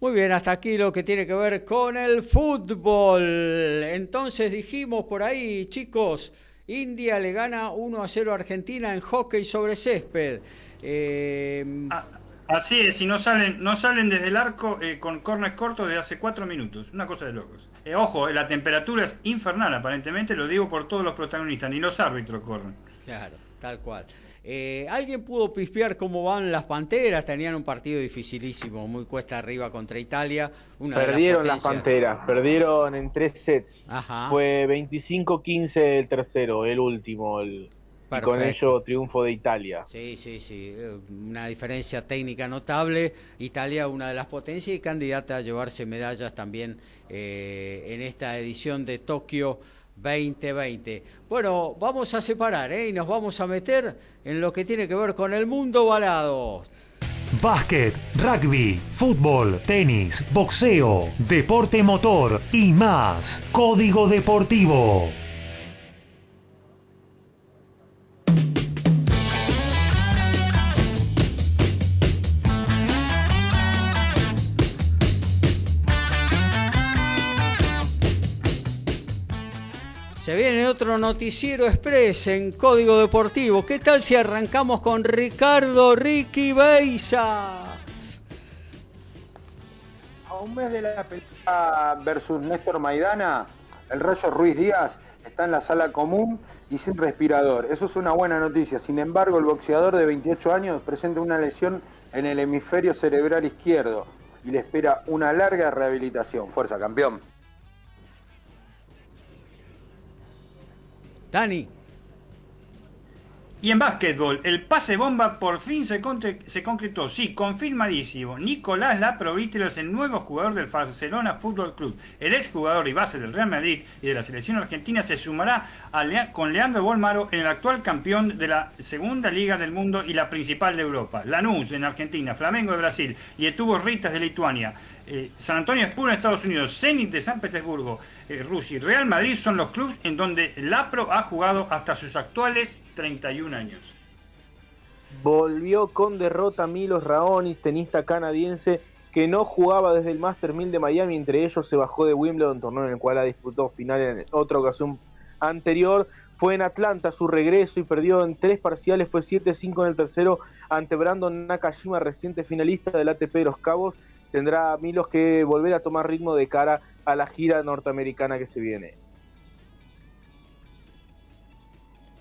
Muy bien, hasta aquí lo que tiene que ver con el fútbol. Entonces dijimos por ahí, chicos, India le gana 1 a 0 a Argentina en hockey sobre césped. Eh... Ah, Así es, si no salen, no salen desde el arco eh, con cornes cortos de hace cuatro minutos. Una cosa de locos. Eh, ojo, eh, la temperatura es infernal, aparentemente, lo digo por todos los protagonistas, ni los árbitros corren. Claro, tal cual. ¿Alguien pudo pispear cómo van las Panteras? Tenían un partido dificilísimo, muy cuesta arriba contra Italia. perdieron las, Panteras, perdieron en tres sets. Fue 25-15 el tercero, el último, el, y con ello triunfo de Italia. Sí, sí, sí. Una diferencia técnica notable. Italia, una de las potencias y candidata a llevarse medallas también eh, en esta edición de Tokio 2020. Bueno, vamos a separar ¿eh? y nos vamos a meter en lo que tiene que ver con el mundo balado. Básquet, rugby, fútbol, tenis, boxeo, deporte motor y más. Código Deportivo. Se viene otro noticiero express en Código Deportivo. ¿Qué tal si arrancamos con Ricardo Ricky Beisa? A un mes de la pelea versus Néstor Maidana, el Rayo Ruiz Díaz está en la sala común y sin respirador. Eso es una buena noticia. Sin embargo, el boxeador de 28 años presenta una lesión en el hemisferio cerebral izquierdo y le espera una larga rehabilitación. Fuerza, campeón. Dani. Y en básquetbol, el pase bomba por fin se, se concretó, sí, confirmadísimo. Nicolás Laprovítero es el nuevo jugador del Barcelona Fútbol Club. El exjugador y base del Real Madrid y de la selección argentina se sumará con Leandro Bolmaro en el actual campeón de la segunda liga del mundo y la principal de Europa. Lanús en Argentina, Flamengo de Brasil y Etuvo Ritas de Lituania. Eh, San Antonio Spurs en Estados Unidos, Zenit de San Petersburgo, eh, Rusia y Real Madrid son los clubes en donde Lapro ha jugado hasta sus actuales 31 años. Volvió con derrota Milos Raonis, tenista canadiense que no jugaba desde el Master 1000 de Miami, entre ellos se bajó de Wimbledon, torneo en el cual ha disputado final en otra ocasión anterior. Fue en Atlanta su regreso y perdió en tres parciales, fue 7-5 en el tercero ante Brandon Nakashima, reciente finalista del ATP de los Cabos, tendrá Milos que volver a tomar ritmo de cara a la gira norteamericana que se viene.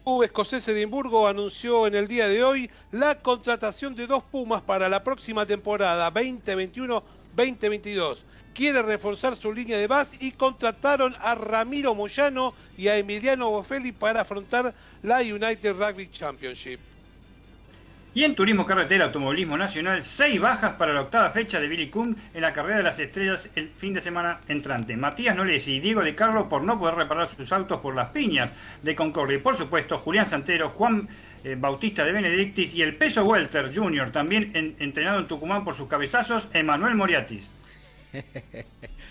Club escocés Edimburgo anunció en el día de hoy la contratación de dos Pumas para la próxima temporada 2021-2022. Quiere reforzar su línea de base y contrataron a Ramiro Moyano y a Emiliano Bofelli para afrontar la United Rugby Championship. Y en Turismo Carretera Automovilismo Nacional, seis bajas para la octava fecha de Billy Kuhn en la carrera de las estrellas el fin de semana entrante. Matías Nolesi y Diego de Carlo por no poder reparar sus autos por las piñas de Concordia. Y por supuesto, Julián Santero, Juan eh, Bautista de Benedictis y el peso Welter Jr., también entrenado en Tucumán por sus cabezazos, Emanuel Moriatis.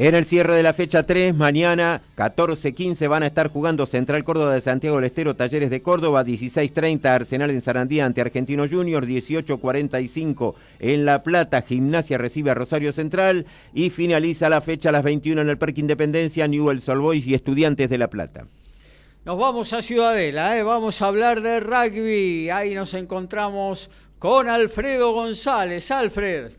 En el cierre de la fecha 3, mañana 14-15 van a estar jugando Central Córdoba de Santiago del Estero, Talleres de Córdoba, 16-30 Arsenal en Sarandía ante Argentino Junior, 18-45 en La Plata, Gimnasia recibe a Rosario Central y finaliza la fecha a las 21 en el Parque Independencia, Newell's Old Boys y Estudiantes de La Plata. Nos vamos a Ciudadela, ¿eh? vamos a hablar de rugby. Ahí nos encontramos con Alfredo González. Alfred.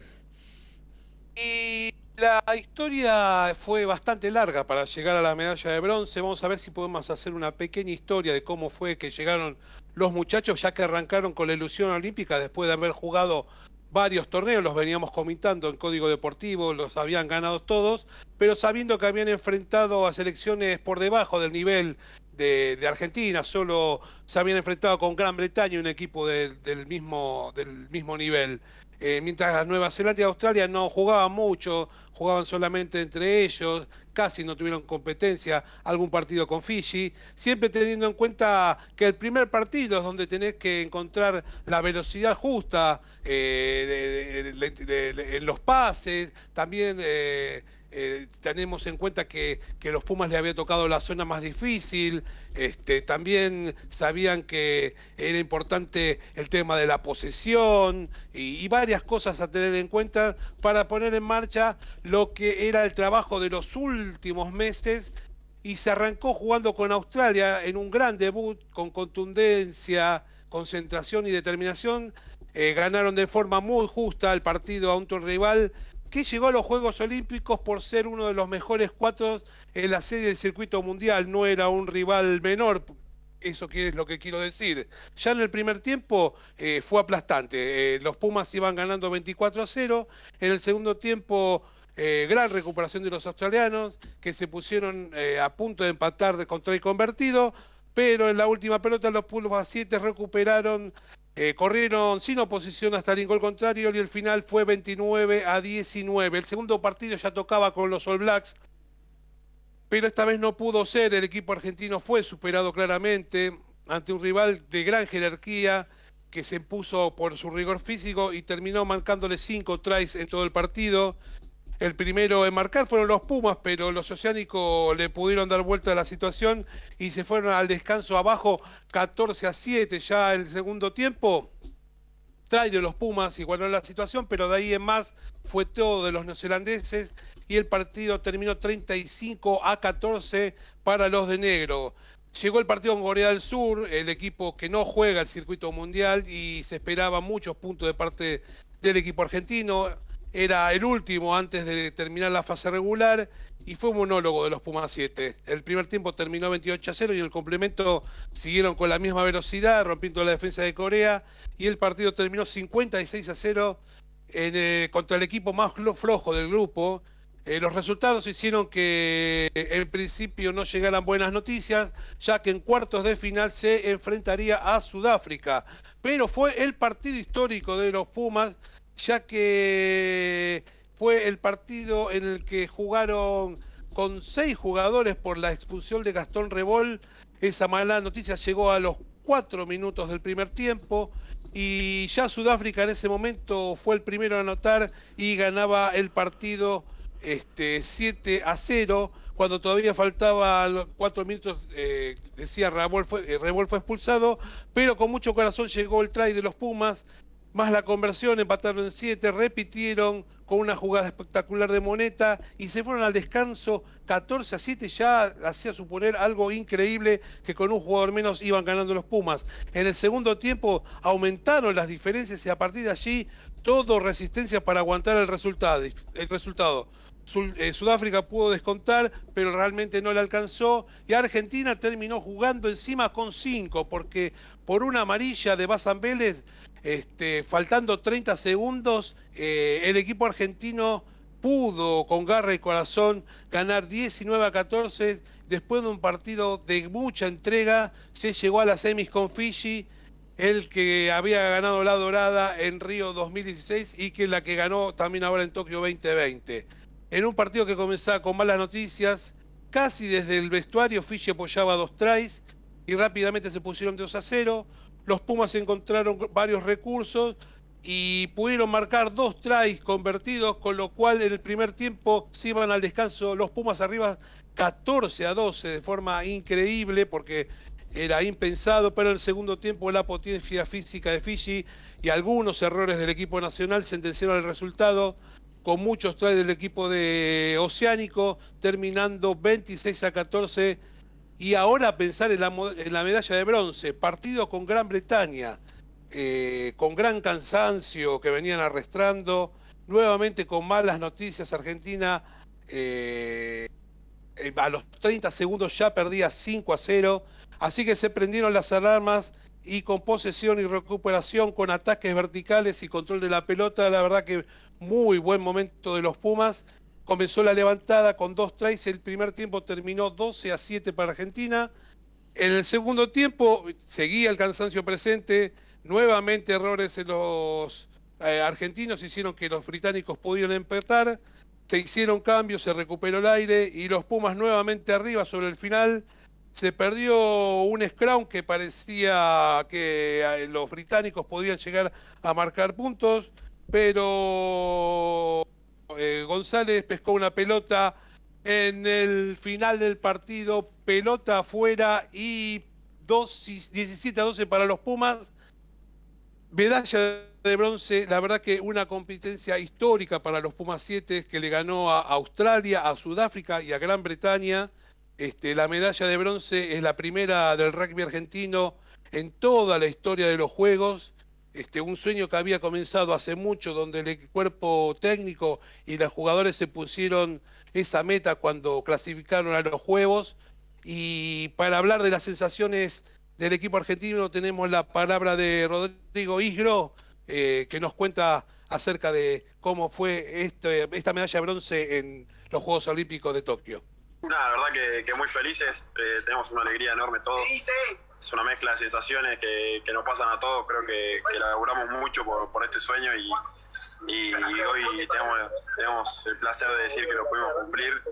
Y la historia fue bastante larga para llegar a la medalla de bronce. Vamos a ver si podemos hacer una pequeña historia de cómo fue que llegaron los muchachos, ya que arrancaron con la ilusión olímpica después de haber jugado varios torneos, los veníamos comentando en Código Deportivo, los habían ganado todos, pero sabiendo que habían enfrentado a selecciones por debajo del nivel de, Argentina, solo se habían enfrentado con Gran Bretaña, un equipo del, mismo, del mismo nivel. Eh, mientras Nueva Zelanda y Australia no jugaban mucho, jugaban solamente entre ellos, casi no tuvieron competencia, algún partido con Fiji, siempre teniendo en cuenta que el primer partido es donde tenés que encontrar la velocidad justa eh, en los pases, también... Eh, eh, tenemos en cuenta que, los Pumas le había tocado la zona más difícil, este, también sabían que era importante el tema de la posesión y, varias cosas a tener en cuenta para poner en marcha lo que era el trabajo de los últimos meses y se arrancó jugando con Australia en un gran debut con contundencia, concentración y determinación. Eh, ganaron de forma muy justa el partido a un rival que llegó a los Juegos Olímpicos por ser uno de los mejores cuatro en la serie del circuito mundial, no era un rival menor, eso es lo que quiero decir. Ya en el primer tiempo eh, fue aplastante, eh, los Pumas iban ganando 24 a 0, en el segundo tiempo eh, gran recuperación de los australianos, que se pusieron a punto de empatar de contra y convertido, pero en la última pelota los Pumas 7 recuperaron eh, corrieron sin oposición hasta el gol contrario y el final fue 29 a 19. El segundo partido ya tocaba con los All Blacks, pero esta vez no pudo ser. El equipo argentino fue superado claramente ante un rival de gran jerarquía que se impuso por su rigor físico y terminó marcándole cinco tries en todo el partido. El primero en marcar fueron los Pumas, pero los oceánicos le pudieron dar vuelta a la situación y se fueron al descanso abajo 14 a 7 ya el segundo tiempo. Trae los Pumas igualó la situación, pero de ahí en más fue todo de los neozelandeses y el partido terminó 35 a 14 para los de negro. Llegó el partido en Corea del Sur, el equipo que no juega el circuito mundial y se esperaba muchos puntos de parte del equipo argentino. Era el último antes de terminar la fase regular y fue un monólogo de los Pumas 7. El primer tiempo terminó 28 a 0 y en el complemento siguieron con la misma velocidad, rompiendo la defensa de Corea y el partido terminó 56 a 0 eh, contra el equipo más flojo del grupo. Eh, los resultados hicieron que en principio no llegaran buenas noticias, ya que en cuartos de final se enfrentaría a Sudáfrica. Pero fue el partido histórico de los Pumas, ya que fue el partido en el que jugaron con seis jugadores por la expulsión de Gastón Rebol. Esa mala noticia llegó a los cuatro minutos del primer tiempo y ya Sudáfrica en ese momento fue el primero a anotar y ganaba el partido este, 7 a 0 cuando todavía faltaba cuatro minutos, eh, decía Rebol fue, eh, fue expulsado, pero con mucho corazón llegó el try de los Pumas, más la conversión, empataron en 7, repitieron con una jugada espectacular de Moneta y se fueron al descanso 14 a 7, ya hacía suponer algo increíble que con un jugador menos iban ganando los Pumas. En el segundo tiempo aumentaron las diferencias y a partir de allí todo resistencia para aguantar el resultado. El resultado. Eh, Sudáfrica pudo descontar, pero realmente no le alcanzó. Y Argentina terminó jugando encima con 5, porque por una amarilla de Bazán Vélez este, faltando 30 segundos, eh, el equipo argentino pudo con garra y corazón ganar 19 a 14. Después de un partido de mucha entrega, se llegó a las semis con Fiji, el que había ganado la dorada en Río 2016 y que la que ganó también ahora en Tokio 2020. En un partido que comenzaba con malas noticias, casi desde el vestuario Fiji apoyaba dos tries y rápidamente se pusieron 2 a 0 los Pumas encontraron varios recursos y pudieron marcar dos tries convertidos, con lo cual en el primer tiempo se iban al descanso los Pumas arriba 14 a 12 de forma increíble porque era impensado, pero en el segundo tiempo la potencia física de Fiji y algunos errores del equipo nacional sentenciaron el resultado con muchos tries del equipo de Oceánico, terminando 26 a 14 y ahora pensar en la, medalla de bronce, partido con Gran Bretaña, eh, con gran cansancio que venían arrastrando, nuevamente con malas noticias, Argentina eh, eh, a los 30 segundos ya perdía 5 a 0, así que se prendieron las alarmas y con posesión y recuperación, con ataques verticales y control de la pelota, la verdad que muy buen momento de los Pumas comenzó la levantada con dos tries, el primer tiempo terminó 12 a 7 para Argentina, en el segundo tiempo seguía el cansancio presente, nuevamente errores en los eh, argentinos hicieron que los británicos pudieran empatar, se hicieron cambios, se recuperó el aire y los Pumas nuevamente arriba sobre el final. Se perdió un scrum que parecía que eh, los británicos podían llegar a marcar puntos, pero eh, González pescó una pelota en el final del partido, pelota afuera y 17 a 12 para los Pumas. Medalla de bronce, la verdad que una competencia histórica para los Pumas 7 que le ganó a Australia, a Sudáfrica y a Gran Bretaña. Este, la medalla de bronce es la primera del rugby argentino en toda la historia de los Juegos este, un sueño que había comenzado hace mucho, donde el cuerpo técnico y los jugadores se pusieron esa meta cuando clasificaron a los Juegos. Y para hablar de las sensaciones del equipo argentino tenemos la palabra de Rodrigo Isgro, eh, que nos cuenta acerca de cómo fue este, esta medalla de bronce en los Juegos Olímpicos de Tokio. La verdad que, muy felices, eh, tenemos una alegría enorme todos es una mezcla de sensaciones que, que nos pasan a todos. Creo que, que laburamos mucho por, por este sueño y, y, hoy tenemos, tenemos, el placer de decir que lo pudimos cumplir.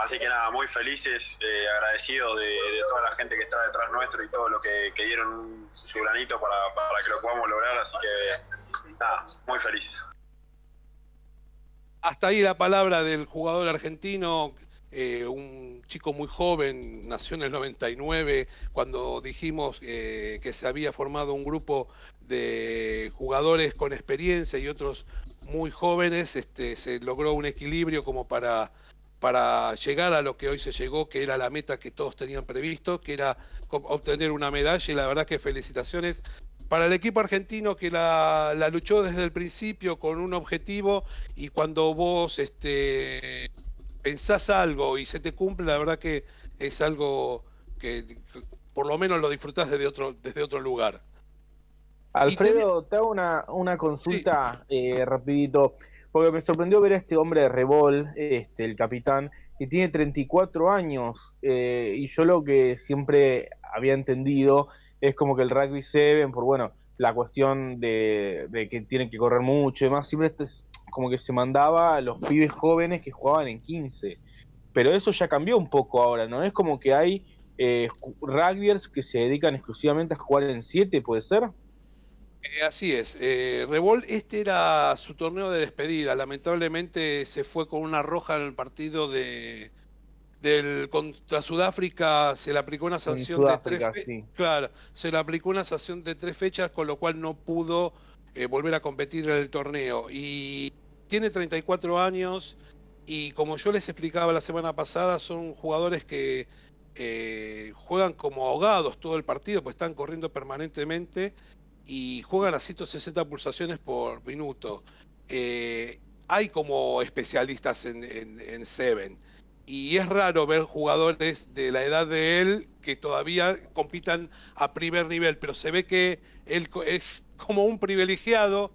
Así que nada, muy felices, eh, agradecidos de, toda la gente que está detrás nuestro y todo lo que, que dieron su granito para, para que lo podamos lograr. Así que nada, muy felices. Hasta ahí la palabra del jugador argentino eh, un chico muy joven, nació en el 99, cuando dijimos eh, que se había formado un grupo de jugadores con experiencia y otros muy jóvenes, este, se logró un equilibrio como para, para llegar a lo que hoy se llegó, que era la meta que todos tenían previsto, que era obtener una medalla y la verdad que felicitaciones para el equipo argentino que la, la, luchó desde el principio con un objetivo y cuando vos este, pensás algo y se te cumple, la verdad que es algo que, por lo menos lo disfrutás desde otro, desde otro lugar. Alfredo, te hago una, una consulta eh, rapidito, porque me sorprendió ver a este hombre de Revol, este, el capitán, que tiene 34 años, eh, y yo lo que siempre había entendido es como que el rugby 7, por bueno, la cuestión de, que tienen que correr mucho y demás, siempre este como que se mandaba a los pibes jóvenes que jugaban en 15. Pero eso ya cambió un poco ahora, ¿no? Es como que hay eh, rugbyers que se dedican exclusivamente a jugar en 7, ¿puede ser? Eh, así es. Eh, Revol, este era su torneo de despedida. Lamentablemente se fue con una roja en el partido de del contra Sudáfrica. Se le aplicó una sanción de tres fechas. Claro, se le aplicó una sanción de tres fechas, con lo cual no pudo eh, volver a competir en el torneo. Y tiene 34 años y como yo les explicaba la semana pasada, son jugadores que eh, juegan como ahogados todo el partido, pues están corriendo permanentemente y juegan a 160 pulsaciones por minuto. Eh, hay como especialistas en, en, Seven y es raro ver jugadores de la edad de él que todavía compitan a primer nivel, pero se ve que él es como un privilegiado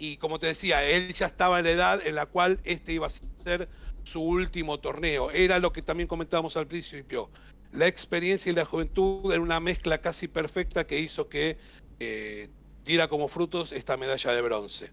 y como te decía, él ya estaba en la edad en la cual este iba a ser su último torneo. Era lo que también comentábamos al principio. La experiencia y la juventud era una mezcla casi perfecta que hizo que eh, diera como frutos esta medalla de bronce.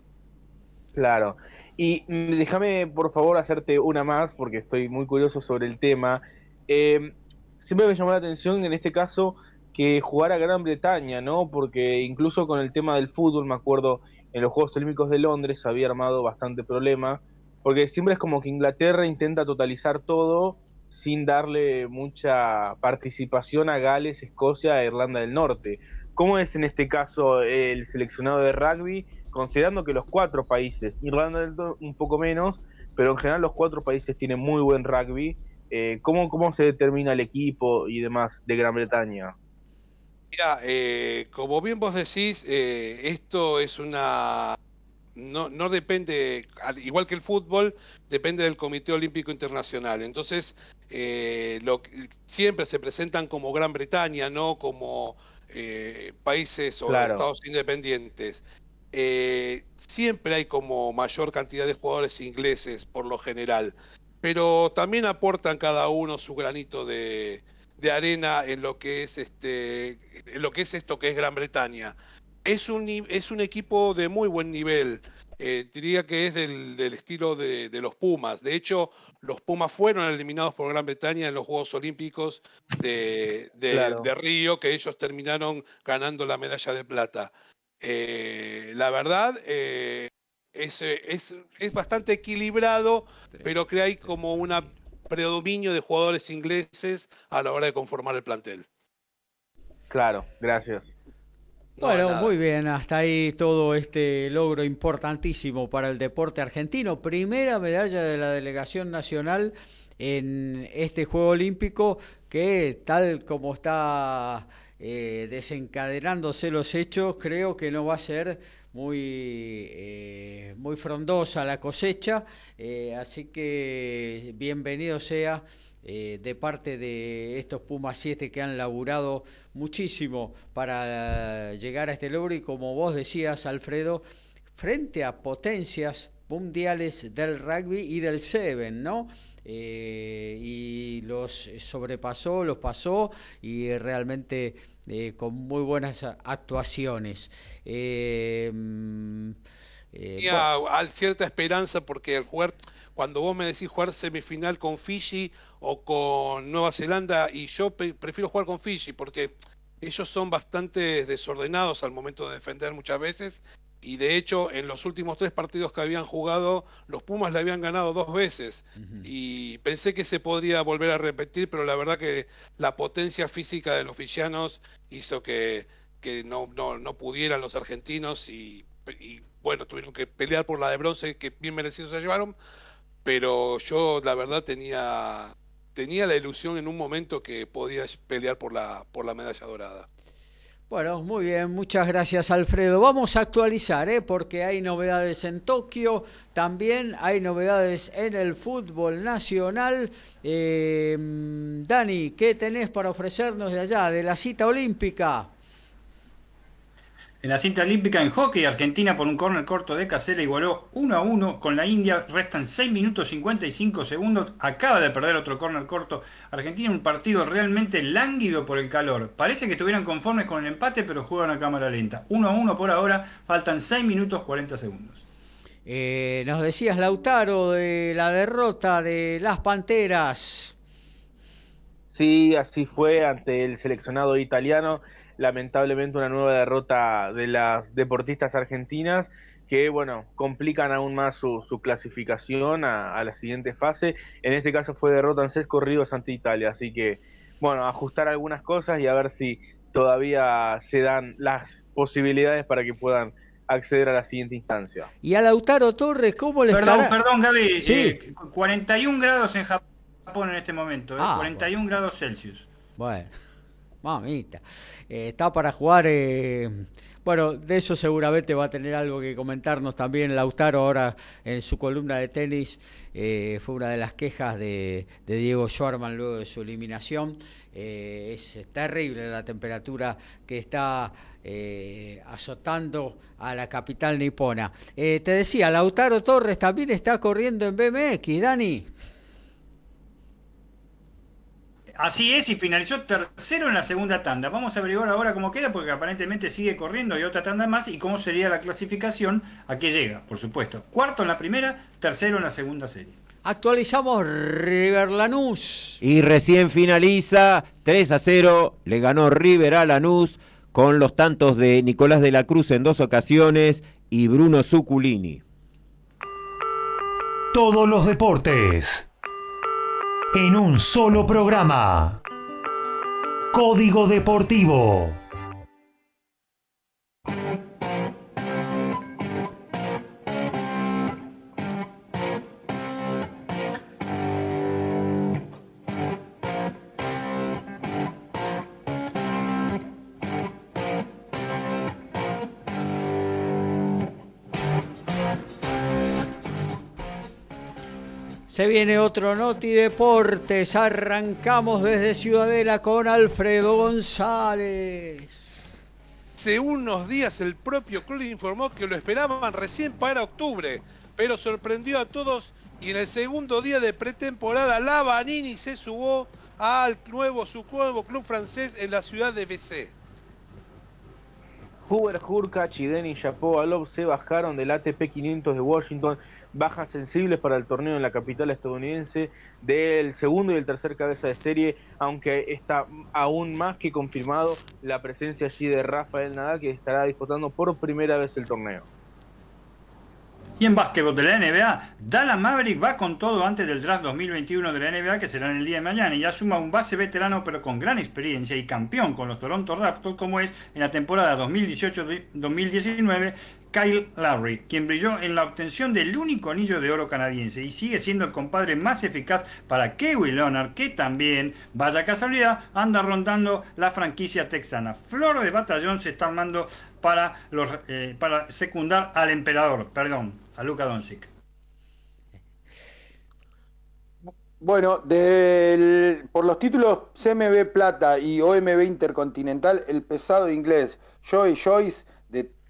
Claro. Y déjame, por favor, hacerte una más, porque estoy muy curioso sobre el tema. Eh, siempre me llamó la atención, en este caso, que jugara Gran Bretaña, ¿no? Porque incluso con el tema del fútbol, me acuerdo, en los Juegos Olímpicos de Londres había armado bastante problema, porque siempre es como que Inglaterra intenta totalizar todo sin darle mucha participación a Gales, Escocia e Irlanda del Norte. ¿Cómo es en este caso el seleccionado de rugby, considerando que los cuatro países, Irlanda del Norte un poco menos, pero en general los cuatro países tienen muy buen rugby, eh, ¿cómo, ¿cómo se determina el equipo y demás de Gran Bretaña? Mira, eh, como bien vos decís, eh, esto es una... No, no depende, igual que el fútbol, depende del Comité Olímpico Internacional. Entonces, eh, lo, siempre se presentan como Gran Bretaña, no como países o estados independientes. siempre hay como mayor cantidad de jugadores ingleses, por lo general, pero también aportan cada uno su granito de, de arena en lo que es este en lo que es esto que es Gran Bretaña. Es un es un equipo de muy buen nivel. Eh, diría que es del, del estilo de, de, los Pumas. De hecho, los Pumas fueron eliminados por Gran Bretaña en los Juegos Olímpicos de, de, Río, que ellos terminaron ganando la medalla de plata. Eh, la verdad, eh, es, es, es, bastante equilibrado, pero que hay como una predominio de jugadores ingleses a la hora de conformar el plantel. Claro, gracias. bueno, muy bien, hasta ahí todo este logro importantísimo para el deporte argentino. Primera medalla de la delegación nacional en este Juego Olímpico que tal como está eh, desencadenándose los hechos, creo que no va a ser muy, eh, muy frondosa la cosecha, eh, así que bienvenido sea eh, de parte de estos Pumas 7 que han laburado muchísimo para llegar a este logro y como vos decías, Alfredo, frente a potencias mundiales del rugby y del Seven, ¿no? y los sobrepasó, los pasó y realmente eh, con muy buenas actuaciones. Eh, eh cierta esperanza porque al jugar, cuando vos me decís jugar semifinal con Fiji o con Nueva Zelanda, y yo prefiero jugar con Fiji porque ellos son bastante desordenados al momento de defender muchas veces y de hecho en los últimos tres partidos que habían jugado los Pumas le habían ganado dos veces. Y pensé que se podría volver a repetir pero la verdad que la potencia física de los villanos hizo que, que no, no, no pudieran los argentinos y, y, bueno, tuvieron que pelear por la de bronce que bien merecidos se llevaron, pero yo la verdad tenía, tenía la ilusión en un momento que podía pelear por la, por la medalla dorada. Bueno, muy bien, muchas gracias Alfredo. Vamos a actualizar, ¿eh? porque hay novedades en Tokio, también hay novedades en el fútbol nacional. Eh, Dani, ¿qué tenés para ofrecernos de allá, de la cita olímpica? En la cinta olímpica en hockey, Argentina por un córner corto de Casera igualó 1 a 1 con la India. Restan 6 minutos 55 segundos. Acaba de perder otro córner corto. Argentina un partido realmente lánguido por el calor. Parece que estuvieran conformes con el empate, pero juegan a cámara lenta. 1 a 1 por ahora. Faltan 6 minutos 40 segundos. Eh, nos decías, Lautaro, de la derrota de las Panteras. Sí, así fue ante el seleccionado italiano lamentablemente una nueva derrota de las deportistas argentinas que, bueno, complican aún más su, clasificación a, la siguiente fase. En este caso fue derrota en seis corridos ante Italia, así que, bueno, ajustar algunas cosas y a ver si todavía se dan las posibilidades para que puedan acceder a la siguiente instancia. Y a Lautaro Torres, ¿cómo le Perdón, perdón, Gaby, sí. 41 eh, grados en Japón en este momento, 41 ah, grados Celsius. Bueno. Mamita. Eh, está para jugar. Eh, bueno, de eso seguramente va a tener algo que comentarnos también Lautaro ahora en su columna de tenis. Eh, fue una de las quejas de, Diego Schwarman luego de su eliminación. es terrible la temperatura que está azotando a la capital nipona. te decía, Lautaro Torres también está corriendo en BMX, Dani. Así es, y finalizó tercero en la segunda tanda. Vamos a averiguar ahora cómo queda, porque aparentemente sigue corriendo y otra tanda más, y cómo sería la clasificación a qué llega, por supuesto. Cuarto en la primera, tercero en la segunda serie. Actualizamos River Lanús. Y recién finaliza 3 a 0, le ganó River a Lanús con los tantos de Nicolás de la Cruz en dos ocasiones y Bruno Zuculini. Todos los deportes en un solo programa. Código Deportivo. Se viene otro Noti Deportes. Arrancamos desde Ciudadela con Alfredo González. Hace unos días el propio club informó que lo esperaban recién para octubre, pero sorprendió a todos y en el segundo día de pretemporada la Vanini se subió al nuevo, su nuevo club francés en la ciudad de BC. Hubert Hurkacz y Denis Shapovalov se bajaron del ATP 500 de Washington bajas sensibles para el torneo en la capital estadounidense del segundo y el tercer cabeza de serie, aunque está aún más que confirmado la presencia allí de Rafael Nadal, que estará disputando por primera vez el torneo. Y en básquetbol de la NBA, Dallas Maverick va con todo antes del draft 2021 de la NBA que será en el día de mañana y ya suma un base veterano pero con gran experiencia y campeón con los Toronto Raptors como es en la temporada 2018-2019 Kyle Lowry, quien brilló en la obtención del único anillo de oro canadiense y sigue siendo el compadre más eficaz para Kevin Leonard, que también, vaya casualidad, anda rondando la franquicia texana. Flor de batallón se está armando para, los, eh, para secundar al emperador, perdón, a Luka Doncic. Bueno, por los títulos CMB Plata y OMB Intercontinental, el pesado inglés Joey Joyce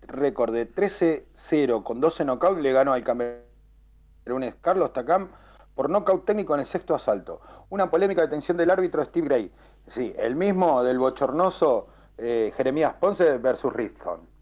récord de 13-0 con 12 knockouts le ganó al camerunés Carlos Takam por knockout técnico en el sexto asalto. Una polémica detención del árbitro Steve Gray. Sí, el mismo del bochornoso eh, Jeremías Ponce versus Ritson.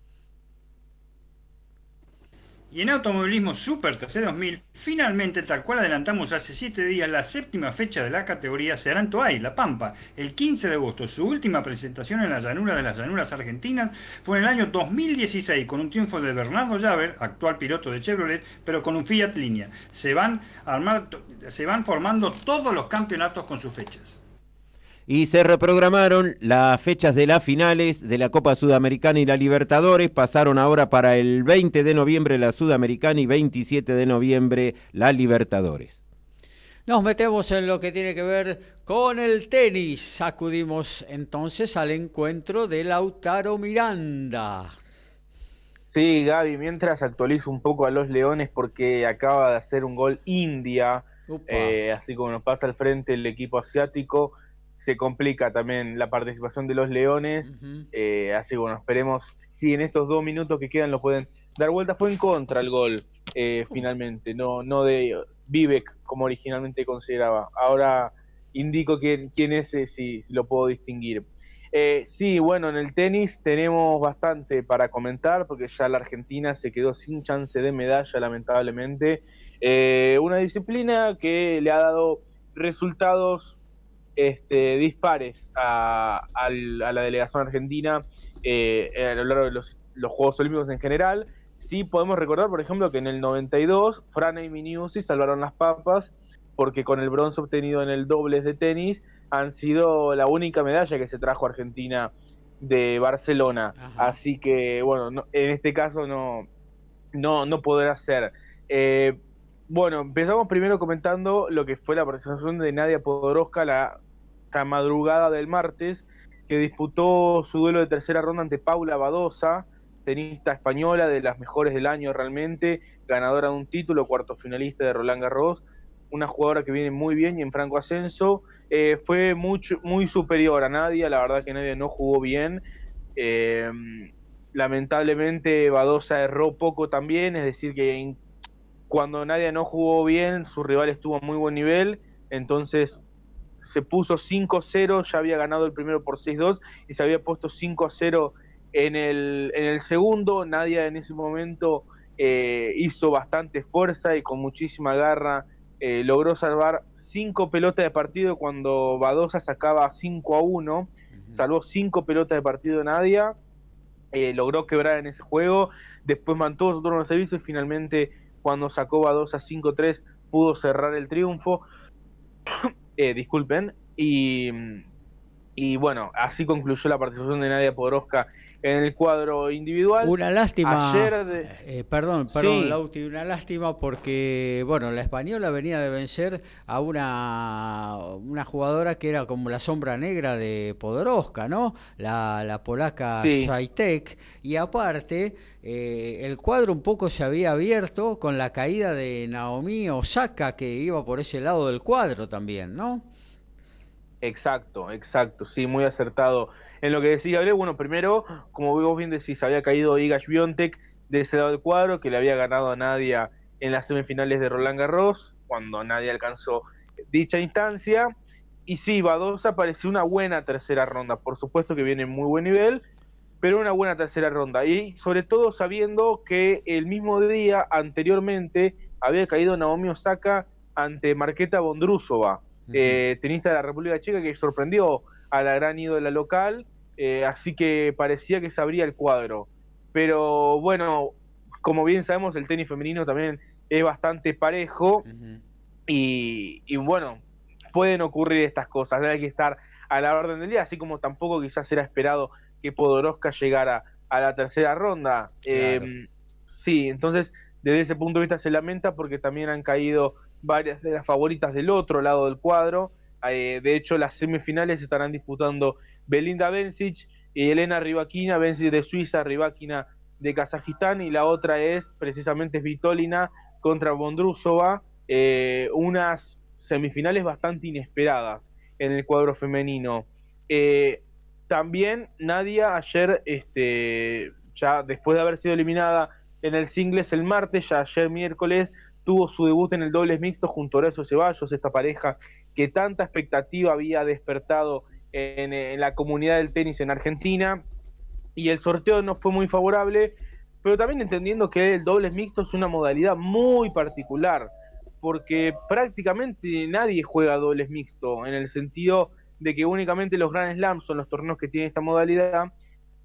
Y en automovilismo Super TC2000, finalmente, tal cual adelantamos hace 7 días, la séptima fecha de la categoría será en Toay, La Pampa, el 15 de agosto. Su última presentación en la llanura de las llanuras argentinas fue en el año 2016, con un triunfo de Bernardo Llaver, actual piloto de Chevrolet, pero con un Fiat Línea. Se van, se van formando todos los campeonatos con sus fechas. Y se reprogramaron las fechas de las finales de la Copa Sudamericana y la Libertadores. Pasaron ahora para el 20 de noviembre la Sudamericana y 27 de noviembre la Libertadores. Nos metemos en lo que tiene que ver con el tenis. Acudimos entonces al encuentro de Lautaro Miranda. Sí, Gaby, mientras actualizo un poco a los Leones porque acaba de hacer un gol India, eh, así como nos pasa al frente el equipo asiático se complica también la participación de los Leones. Eh, así bueno, esperemos si en estos dos minutos que quedan lo pueden dar vuelta. Fue en contra el gol eh, finalmente, no, no de Vivek como originalmente consideraba. Ahora indico quién, quién es, eh, si, lo puedo distinguir. sí, bueno, en el tenis tenemos bastante para comentar porque ya la Argentina se quedó sin chance de medalla, lamentablemente. una disciplina que le ha dado resultados este, dispares a, la delegación argentina eh, a lo largo de los, Juegos Olímpicos en general. Sí podemos recordar, por ejemplo, que en el 92 Frana y Miniusi salvaron las papas porque con el bronce obtenido en el dobles de tenis han sido la única medalla que se trajo a Argentina de Barcelona. Así que, bueno, en este caso no, no, no podrá ser. Eh, bueno, empezamos primero comentando lo que fue la presentación de Nadia Podoroska, la madrugada del martes, que disputó su duelo de tercera ronda ante Paula Badosa, tenista española de las mejores del año realmente, ganadora de un título, cuarto finalista de Roland Garros, una jugadora que viene muy bien y en franco ascenso, eh, fue mucho, muy superior a Nadia, la verdad que Nadia no jugó bien, eh, lamentablemente Badosa erró poco también, es decir que cuando Nadia no jugó bien, su rival estuvo a muy buen nivel, entonces se puso 5-0, ya había ganado el primero por 6-2 y se había puesto 5-0 en el, en el segundo. Nadia en ese momento eh, hizo bastante fuerza y con muchísima garra eh, logró salvar cinco pelotas de partido cuando Badosa sacaba 5 a 1. Salvó cinco pelotas de partido Nadia. Eh, logró quebrar en ese juego. Después mantuvo su turno de servicio y finalmente, cuando sacó Badosa 5-3, pudo cerrar el triunfo. Eh, disculpen, y, y bueno, así concluyó la participación de Nadia Podoroska en el cuadro individual. Una lástima. Eh, perdón, perdón, Lauti, una lástima porque, bueno, la española venía de vencer a una, una jugadora que era como la sombra negra de Podoroska, ¿no? La, la polaca sí. Y aparte, eh, el cuadro un poco se había abierto con la caída de Naomi Osaka, que iba por ese lado del cuadro también, ¿no? Exacto, exacto, sí, muy acertado. En lo que decía Gabriel, bueno, primero, como vos bien decís, había caído Iga Biontek de ese lado del cuadro, que le había ganado a Nadia en las semifinales de Roland Garros, cuando Nadia alcanzó dicha instancia. Y sí, Badosa pareció una buena tercera ronda, por supuesto que viene en muy buen nivel, pero una buena tercera ronda. Y sobre todo sabiendo que el mismo día anteriormente había caído Naomi Osaka ante Marqueta Bondrusova eh, tenista de la República Checa que sorprendió a la gran ídola local, eh, así que parecía que se abría el cuadro. Pero bueno, como bien sabemos, el tenis femenino también es bastante parejo y, bueno, pueden ocurrir estas cosas, hay que estar a la orden del día, así como tampoco quizás era esperado que Podoroska llegara a la tercera ronda. Eh, sí, entonces desde ese punto de vista se lamenta porque también han caído varias de las favoritas del otro lado del cuadro. Eh, de hecho, las semifinales estarán disputando Belinda Bencic y Elena Rivaquina, Bencic de Suiza, Rivaquina de Kazajistán, y la otra es precisamente Vitolina contra Bondrusova, eh, unas semifinales bastante inesperadas en el cuadro femenino. Eh, también Nadia ayer, este, ya después de haber sido eliminada en el singles el martes, ya ayer miércoles, tuvo su debut en el dobles mixto junto a Horacio Ceballos, esta pareja que tanta expectativa había despertado en, la comunidad del tenis en Argentina. Y el sorteo no fue muy favorable, pero también entendiendo que el dobles mixto es una modalidad muy particular, porque prácticamente nadie juega dobles mixto, en el sentido de que únicamente los Grand Slams son los torneos que tienen esta modalidad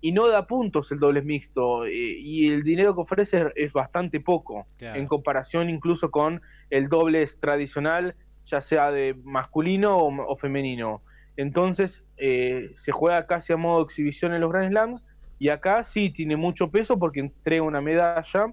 y no da puntos el doble mixto y el dinero que ofrece es bastante poco en comparación incluso con el dobles tradicional ya sea de masculino o, femenino Entonces eh, se juega casi a modo exhibición en los Grand Slams y acá sí tiene mucho peso porque entrega una medalla,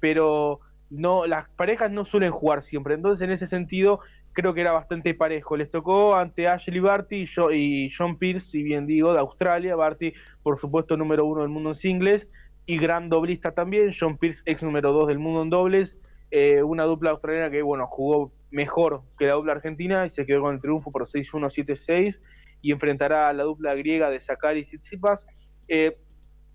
pero no las parejas no suelen jugar siempre. Entonces en ese sentido creo que era bastante parejo. Les tocó ante Ashley Barty y John Pierce, si bien digo, de Australia. Barty, por supuesto, número uno del mundo en singles y gran doblista también. John Pierce, ex número dos del mundo en dobles. Eh, una dupla australiana que, bueno, jugó mejor que la dupla argentina y se quedó con el triunfo por 6-1, 7-6 y enfrentará a la dupla griega de Sakari y Tsitsipas. Eh,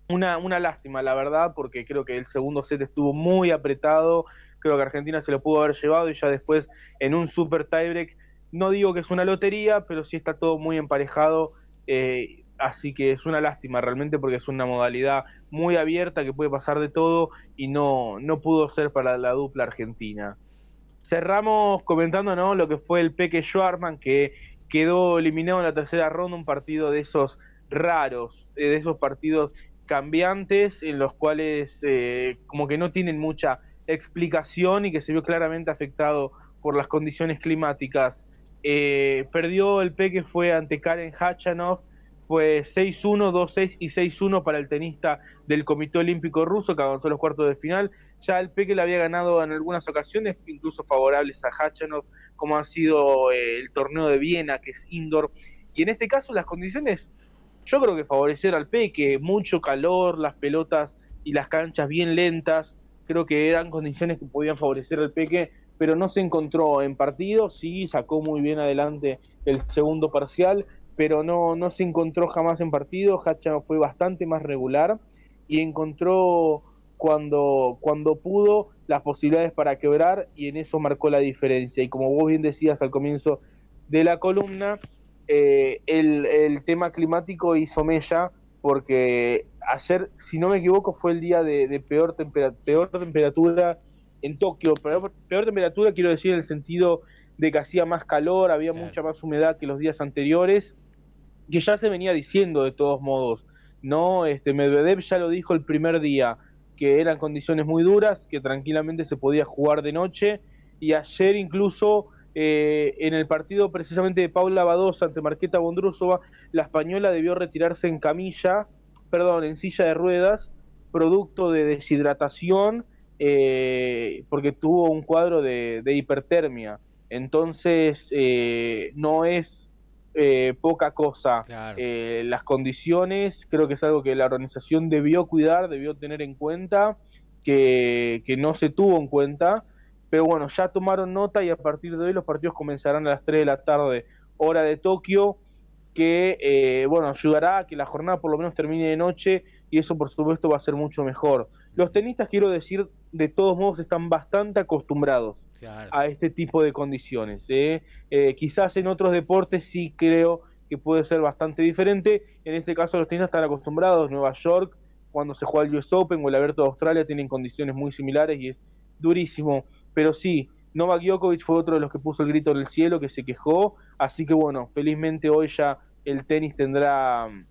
una, una lástima, la verdad, porque creo que el segundo set estuvo muy apretado. Creo que Argentina se lo pudo haber llevado y ya después en un super tiebreak. No digo que es una lotería, pero sí está todo muy emparejado. Eh, así que es una lástima realmente porque es una modalidad muy abierta que puede pasar de todo y no, no pudo ser para la dupla argentina. Cerramos comentando ¿no? lo que fue el Peque Schwarman que quedó eliminado en la tercera ronda, un partido de esos raros, eh, de esos partidos cambiantes en los cuales eh, como que no tienen mucha explicación y que se vio claramente afectado por las condiciones climáticas. Eh, perdió el Peque fue ante Karen Hachanov, fue 6-1, 2-6 y 6-1 para el tenista del Comité Olímpico Ruso que avanzó los cuartos de final. Ya el Peque le había ganado en algunas ocasiones, incluso favorables a Hachanov, como ha sido el torneo de Viena, que es indoor. Y en este caso las condiciones yo creo que favorecer al Peque, mucho calor, las pelotas y las canchas bien lentas, creo que eran condiciones que podían favorecer al Peque, pero no se encontró en partido, sí sacó muy bien adelante el segundo parcial, pero no, no se encontró jamás en partido, Hacha fue bastante más regular y encontró cuando, cuando pudo las posibilidades para quebrar y en eso marcó la diferencia. Y como vos bien decías al comienzo de la columna, eh, el, tema climático hizo mella porque ayer, si no me equivoco, fue el día de, peor, peor temperatura en Tokio. Peor, peor, temperatura quiero decir en el sentido de que hacía más calor, había mucha más humedad que los días anteriores, que ya se venía diciendo de todos modos. No, este Medvedev ya lo dijo el primer día, que eran condiciones muy duras, que tranquilamente se podía jugar de noche, y ayer incluso eh, en el partido precisamente de Paula Badosa ante Marqueta Bondrusova, la española debió retirarse en camilla, perdón, en silla de ruedas, producto de deshidratación, eh, porque tuvo un cuadro de, hipertermia. Entonces, eh, no es poca cosa. las condiciones, creo que es algo que la organización debió cuidar, debió tener en cuenta, que, que no se tuvo en cuenta pero bueno, ya tomaron nota y a partir de hoy los partidos comenzarán a las 3 de la tarde, hora de Tokio, que eh, bueno, ayudará a que la jornada por lo menos termine de noche y eso por supuesto va a ser mucho mejor. Los tenistas, quiero decir, de todos modos están bastante acostumbrados a este tipo de condiciones. ¿eh? Eh, quizás en otros deportes sí creo que puede ser bastante diferente. En este caso los tenistas están acostumbrados. Nueva York, cuando se juega el US Open o el Abierto de Australia, tienen condiciones muy similares y es durísimo pero sí, Novak Djokovic fue otro de los que puso el grito en el cielo, que se quejó, así que bueno, felizmente hoy ya el tenis tendrá mm,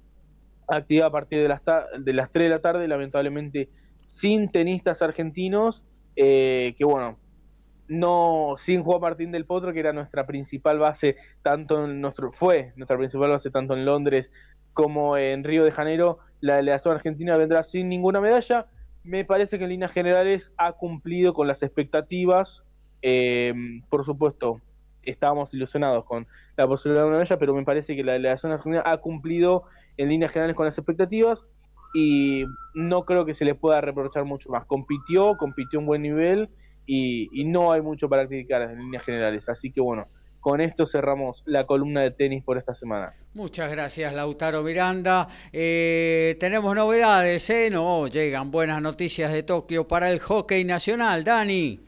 actividad a partir de las, de las 3 de la tarde, lamentablemente sin tenistas argentinos, eh, que bueno, no sin Juan Martín del Potro, que era nuestra principal base, tanto en nuestro, fue nuestra principal base tanto en Londres como en Río de Janeiro, la delegación argentina vendrá sin ninguna medalla, me parece que en líneas generales ha cumplido con las expectativas. Eh, por supuesto, estábamos ilusionados con la posibilidad de una medalla, pero me parece que la delegación argentina ha cumplido en líneas generales con las expectativas y no creo que se le pueda reprochar mucho más. Compitió, compitió un buen nivel y, y no hay mucho para criticar en líneas generales. Así que bueno, con esto cerramos la columna de tenis por esta semana. Muchas gracias, Lautaro Miranda. Eh, tenemos novedades, ¿eh? No, llegan buenas noticias de Tokio para el hockey nacional. Dani.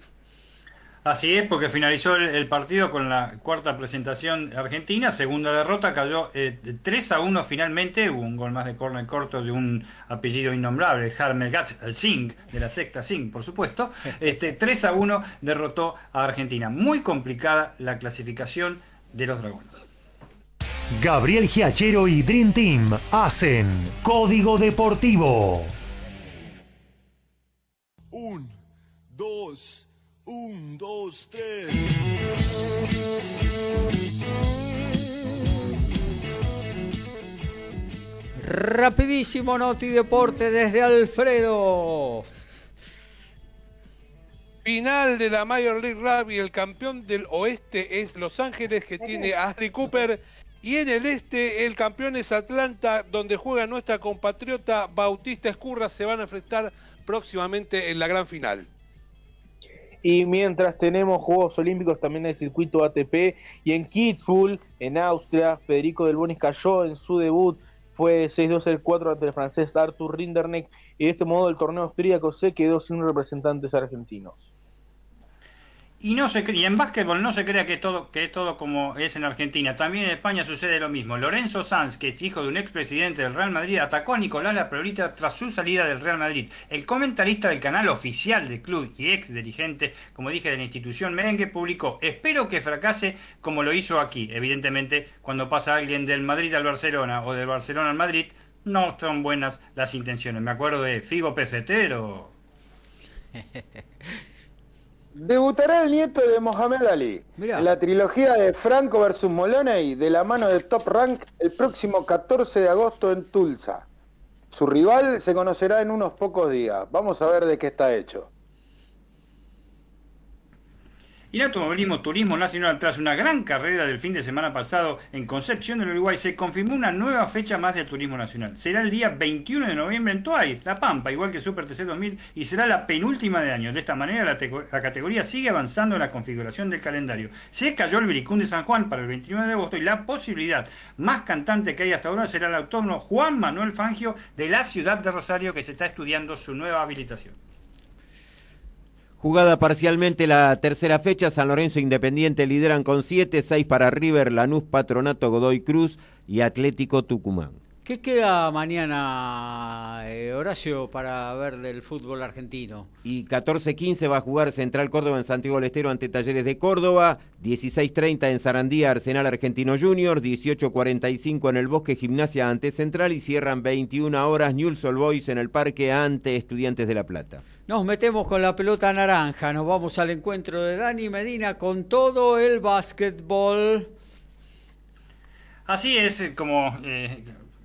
Así es, porque finalizó el, partido con la cuarta presentación argentina, segunda derrota, cayó 3 eh, a 1 finalmente, hubo un gol más de córner corto de un apellido innombrable, Harmegat Singh, de la secta Singh, por supuesto. Este, 3 a 1 derrotó a Argentina. Muy complicada la clasificación de los dragones. Gabriel Giachero y Dream Team hacen Código Deportivo. Un, dos, un, dos, tres. Rapidísimo Noti Deporte desde Alfredo. Final de la Major League Rugby, el campeón del oeste es Los Ángeles que tiene a Ashley Cooper y en el este el campeón es Atlanta donde juega nuestra compatriota Bautista Escurra, se van a enfrentar próximamente en la gran final. Y mientras tenemos Juegos Olímpicos también en el circuito ATP y en Kitzbühel, en Austria, Federico Del Bonis cayó en su debut, fue 6-2 el 4 ante el francés Arthur Rinderneck. Y de este modo el torneo austríaco se quedó sin representantes argentinos. Y, no se, y en básquetbol no se crea que es, todo, que es todo como es en Argentina. También en España sucede lo mismo. Lorenzo Sanz, que es hijo de un expresidente del Real Madrid, atacó a Nicolás La Laprolita tras su salida del Real Madrid. El comentarista del canal oficial del club y ex dirigente, como dije, de la institución merengue, publicó, espero que fracase como lo hizo aquí. Evidentemente, cuando pasa alguien del Madrid al Barcelona o del Barcelona al Madrid, no son buenas las intenciones. Me acuerdo de Figo Pesetero. Debutará el nieto de Mohamed Ali en la trilogía de Franco vs Moloney de la mano de Top Rank el próximo 14 de agosto en Tulsa. Su rival se conocerá en unos pocos días. Vamos a ver de qué está hecho. Y el automovilismo turismo nacional, tras una gran carrera del fin de semana pasado en Concepción del Uruguay, se confirmó una nueva fecha más del turismo nacional. Será el día 21 de noviembre en Tuay, La Pampa, igual que Super TC 2000, y será la penúltima de año. De esta manera, la, categoría sigue avanzando en la configuración del calendario. Se cayó el Viricún de San Juan para el 29 de agosto y la posibilidad más cantante que hay hasta ahora será el autónomo Juan Manuel Fangio de la ciudad de Rosario, que se está estudiando su nueva habilitación. Jugada parcialmente la tercera fecha, San Lorenzo Independiente lideran con 7, 6 para River, Lanús, Patronato, Godoy Cruz y Atlético Tucumán. ¿Qué queda mañana, eh, Horacio, para ver del fútbol argentino? Y 14-15 va a jugar Central Córdoba en Santiago del Estero ante Talleres de Córdoba, 16-30 en Sarandía Arsenal Argentino Junior, 18-45 en el Bosque Gimnasia ante Central y cierran 21 horas Newell's Old Boys en el Parque ante Estudiantes de La Plata. Nos metemos con la pelota naranja, nos vamos al encuentro de Dani Medina con todo el básquetbol. Así es, como eh,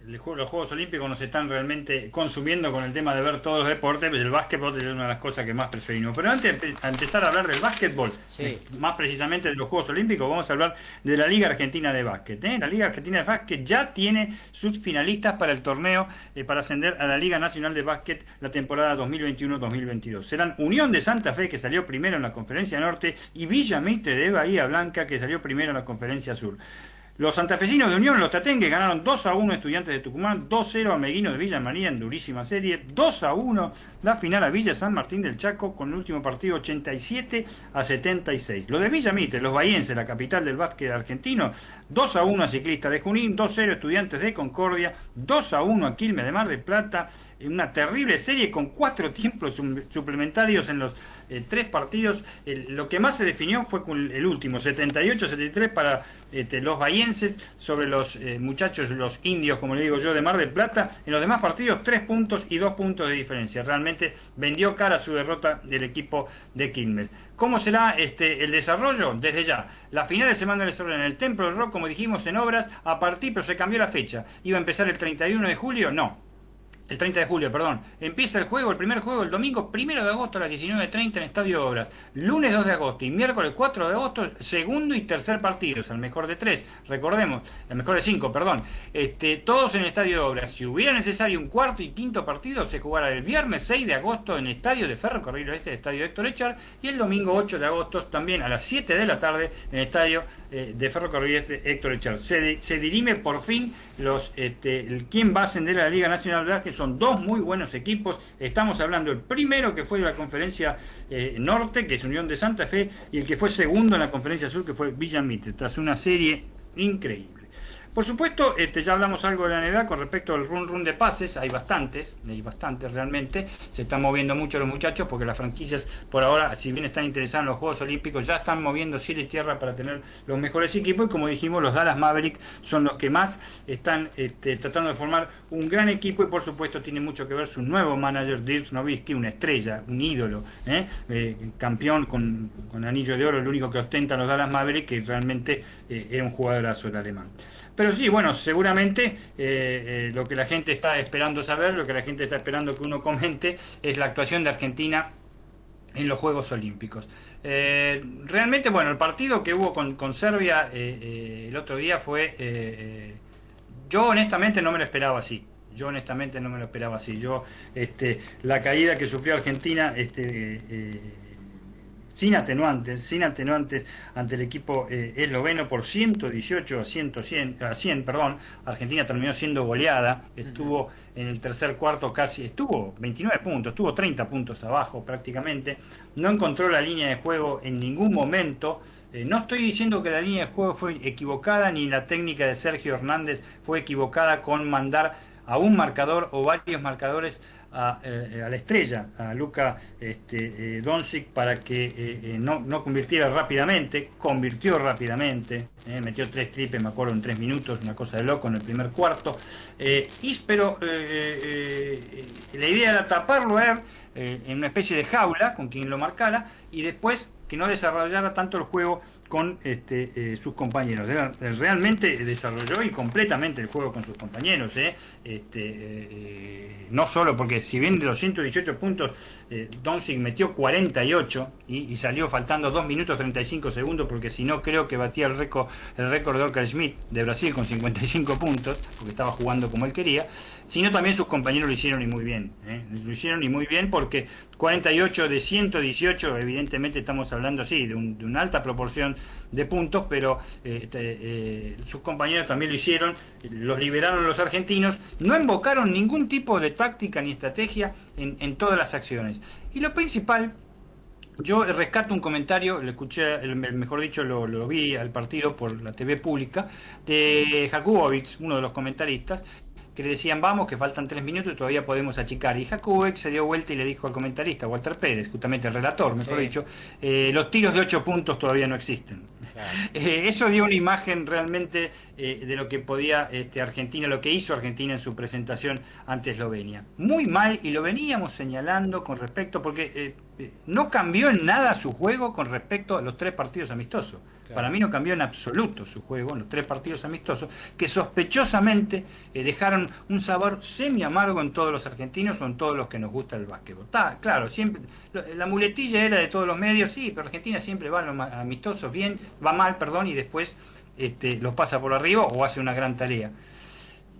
los Juegos Olímpicos nos están realmente consumiendo con el tema de ver todos los deportes, pues el básquetbol es una de las cosas que más preferimos. Pero antes de empezar a hablar del básquetbol, eh, más precisamente de los Juegos Olímpicos, vamos a hablar de la Liga Argentina de Básquet. ¿eh? La Liga Argentina de Básquet ya tiene sus finalistas para el torneo eh, para ascender a la Liga Nacional de Básquet la temporada 2021-2022. Serán Unión de Santa Fe, que salió primero en la Conferencia Norte, y Villa Mitre de Bahía Blanca, que salió primero en la Conferencia Sur. Los santafesinos de Unión, los Tatengue, ganaron 2 a 1 Estudiantes de Tucumán, 2-0 a Meguino de Villa María en durísima serie, 2 a 1 la final a Villa San Martín del Chaco con el último partido 87 a 76. Lo de Villa Mitre, los bahienses, la capital del básquet argentino, 2 a 1 a Ciclista de Junín, 2-0 Estudiantes de Concordia, 2 a 1 a Quilmes de Mar del Plata, en una terrible serie con cuatro tiempos suplementarios en los eh, tres partidos. lo que más se definió fue con el último, 78-73 para este, los bahienses sobre los eh, muchachos, los indios, como le digo yo, de Mar del Plata. En los demás partidos, tres puntos y dos puntos de diferencia. Realmente vendió cara su derrota del equipo de Quilmes. ¿Cómo será este, el desarrollo? Desde ya. La final de semana del en el Templo del Rock, como dijimos, en obras, a partir, pero se cambió la fecha. ¿Iba a empezar el 31 de julio? No el 30 de julio, perdón. Empieza el juego, el primer juego, el domingo 1 de agosto a las 19.30 en Estadio de Obras. Lunes 2 de agosto y miércoles 4 de agosto, segundo y tercer partido. Es el mejor de tres. Recordemos, el mejor de cinco, perdón. Este, todos en Estadio de Obras. Si hubiera necesario un cuarto y quinto partido, se jugará el viernes 6 de agosto en Estadio de Ferrocarril Oeste, Estadio Héctor Echar. Y el domingo 8 de agosto también a las 7 de la tarde en Estadio eh, de Ferrocarril Oeste, Héctor Echar. Se, se dirime por fin los, este, quién va a ascender a la Liga Nacional de que son dos muy buenos equipos. Estamos hablando el primero que fue de la conferencia eh, norte, que es Unión de Santa Fe, y el que fue segundo en la conferencia sur, que fue Villamite, tras una serie increíble. Por supuesto, este, ya hablamos algo de la NBA con respecto al run run de pases, hay bastantes, hay bastantes realmente, se están moviendo mucho los muchachos porque las franquicias por ahora, si bien están interesadas en los Juegos Olímpicos, ya están moviendo cielo y tierra para tener los mejores equipos y como dijimos, los Dallas Mavericks son los que más están este, tratando de formar un gran equipo y por supuesto tiene mucho que ver su nuevo manager Dirk Nowitzki, una estrella, un ídolo, ¿eh? Eh, campeón con, anillo de oro, el único que ostenta los Dallas Mavericks, que realmente eh, era un jugadorazo el alemán. Pero sí, bueno, seguramente eh, eh, lo que la gente está esperando saber, lo que la gente está esperando que uno comente, es la actuación de Argentina en los Juegos Olímpicos. Eh, realmente, bueno, el partido que hubo con, con Serbia el otro día fue... yo honestamente no me lo esperaba así. Yo honestamente no me lo esperaba así. Yo, este, la caída que sufrió Argentina, este, sin atenuantes, sin atenuantes ante el equipo eh, esloveno por 118 a 100, a 100, perdón. Argentina terminó siendo goleada, estuvo en el tercer cuarto casi, estuvo 29 puntos, estuvo 30 puntos abajo prácticamente, no encontró la línea de juego en ningún momento. Eh, no estoy diciendo que la línea de juego fue equivocada ni la técnica de Sergio Hernández fue equivocada con mandar a un marcador o varios marcadores eh, a, la estrella, a Luca este, eh, Doncic, para que eh, no, no, convirtiera rápidamente. Convirtió rápidamente, metió tres triples, me acuerdo, en tres minutos, una cosa de loco en el primer cuarto. y, pero la idea era taparlo a en una especie de jaula con quien lo marcara y después que no desarrollara tanto el juego con este, eh, sus compañeros. Realmente desarrolló y completamente el juego con sus compañeros. ¿eh? Este, eh, no solo porque si bien de los 118 puntos, eh, metió 48 y, salió faltando 2 minutos 35 segundos, porque si no creo que batía el récord, el récord de Oscar Schmidt de Brasil con 55 puntos, porque estaba jugando como él quería, sino también sus compañeros lo hicieron y muy bien. Lo hicieron y muy bien porque 48 de 118, evidentemente estamos hablando así, de, de una alta proporción de puntos, pero eh, eh, sus compañeros también lo hicieron, los liberaron los argentinos, no invocaron ningún tipo de táctica ni estrategia en, todas las acciones. Y lo principal, yo rescato un comentario, lo escuché, mejor dicho, lo, lo, vi al partido por la TV pública, de Jakubowicz, uno de los comentaristas, que le decían, vamos, que faltan tres minutos y todavía podemos achicar. Y Jakubek se dio vuelta y le dijo al comentarista, Walter Pérez, justamente el relator, mejor dicho, eh, los tiros de ocho puntos todavía no existen. Eh, eso dio una imagen realmente eh, de lo que podía este, Argentina, lo que hizo Argentina en su presentación ante Eslovenia. Muy mal, y lo veníamos señalando con respecto, porque no cambió en nada su juego con respecto a los tres partidos amistosos. Para mí no cambió en absoluto su juego en los tres partidos amistosos, que sospechosamente eh, dejaron un sabor semi amargo en todos los argentinos o en todos los que nos gusta el básquetbol. Está, claro, siempre la muletilla era de todos los medios, sí, pero Argentina siempre va a los amistosos bien, va mal, perdón, y después este, los pasa por arriba o hace una gran tarea.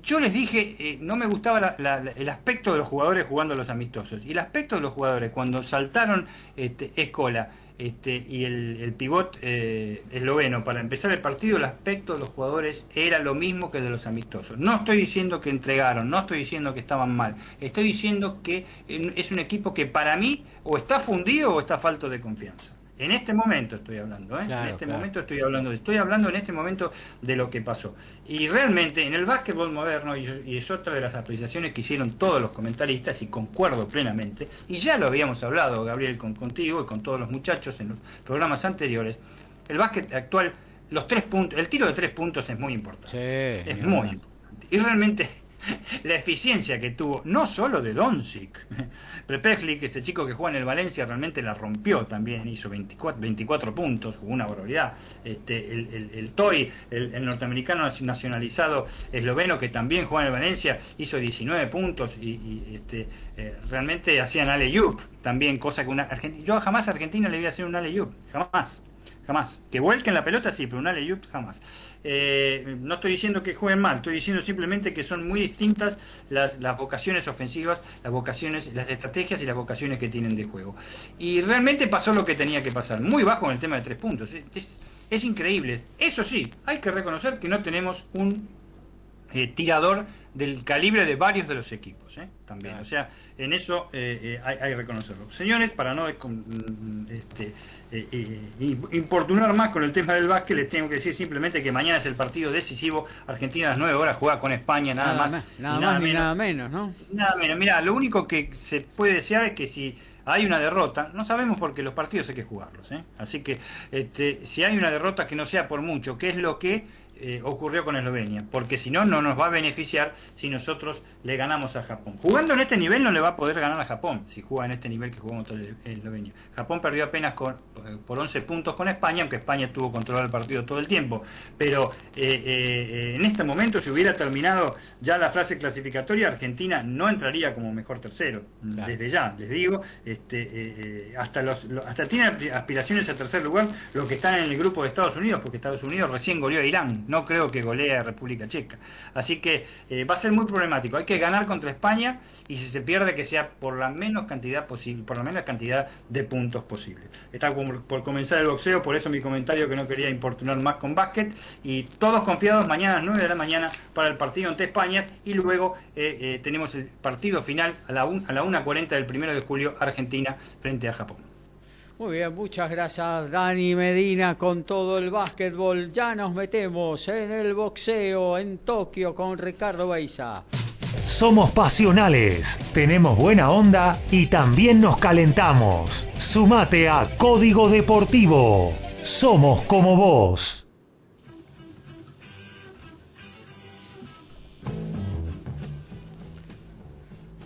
Yo les dije, eh, no me gustaba el aspecto de los jugadores jugando a los amistosos. Y el aspecto de los jugadores, cuando saltaron este, Escola, este, y el, el pivot eh, esloveno para empezar el partido, el aspecto de los jugadores era lo mismo que el de los amistosos. No estoy diciendo que entregaron, no estoy diciendo que estaban mal, estoy diciendo que es un equipo que para mí o está fundido o está falto de confianza. En este momento estoy hablando, ¿eh? en este momento estoy hablando, estoy hablando en este momento de lo que pasó. Y realmente en el básquetbol moderno, y, es otra de las apreciaciones que hicieron todos los comentaristas, y concuerdo plenamente, y ya lo habíamos hablado, Gabriel, con, contigo y con todos los muchachos en los programas anteriores, el básquet actual, los tres puntos, el tiro de tres puntos es muy importante. es muy importante. Y realmente la eficiencia que tuvo, no solo de Doncic. Prepechlik, ese chico que juega en el Valencia, realmente la rompió también, hizo 24, 24 puntos, jugó una barbaridad. Este, el, el, Toy, el, norteamericano nacionalizado esloveno, que también juega en el Valencia, hizo 19 puntos y, este, eh, realmente hacían Ale también, cosa que una Argentina, yo jamás a Argentina le voy a hacer un Ale jamás jamás. Que vuelquen la pelota sí, pero un alley jamás. Eh, no estoy diciendo que jueguen mal, estoy diciendo simplemente que son muy distintas las, vocaciones ofensivas, las vocaciones, las estrategias y las vocaciones que tienen de juego. Y realmente pasó lo que tenía que pasar, muy bajo en el tema de tres puntos. Es, increíble. Eso sí, hay que reconocer que no tenemos un eh, tirador del calibre de varios de los equipos, ¿eh? también. O sea, en eso hay, hay, que reconocerlo. Señores, para no mm, este, eh, eh, importunar más con el tema del básquet, les tengo que decir simplemente que mañana es el partido decisivo. Argentina a las 9 horas juega con España, nada, más. nada, más menos. nada menos, ¿no? Nada menos. Mira, lo único que se puede desear es que si hay una derrota, no sabemos porque los partidos hay que jugarlos, ¿eh? así que este, si hay una derrota que no sea por mucho, que es lo que eh, ocurrió con Eslovenia, porque si no, no nos va a beneficiar si nosotros le ganamos a Japón. Jugando en este nivel no le va a poder ganar a Japón, si juega en este nivel que jugó contra Eslovenia. Japón perdió apenas con, eh, por 11 puntos con España, aunque España tuvo control del partido todo el tiempo. Pero eh, en este momento, si hubiera terminado ya la fase clasificatoria, Argentina no entraría como mejor tercero, desde ya, les digo. Este, hasta, los, hasta tiene aspiraciones a tercer lugar los que están en el grupo de Estados Unidos, porque Estados Unidos recién goleó a Irán no creo que golee a República Checa. Así que eh, va a ser muy problemático. Hay que ganar contra España y si se pierde que sea por la menos cantidad posible, por la menos cantidad de puntos posible. Está por comenzar el boxeo, por eso mi comentario que no quería importunar más con básquet y todos confiados mañana a las 9 de la mañana para el partido ante España y luego eh, eh, tenemos el partido final a la, a la 1.40 del 1 de julio Argentina frente a Japón. Muy bien, muchas gracias Dani Medina con todo el básquetbol. Ya nos metemos en el boxeo en Tokio con Ricardo Beiza. Somos pasionales, tenemos buena onda y también nos calentamos. Sumate a Código Deportivo. Somos como vos.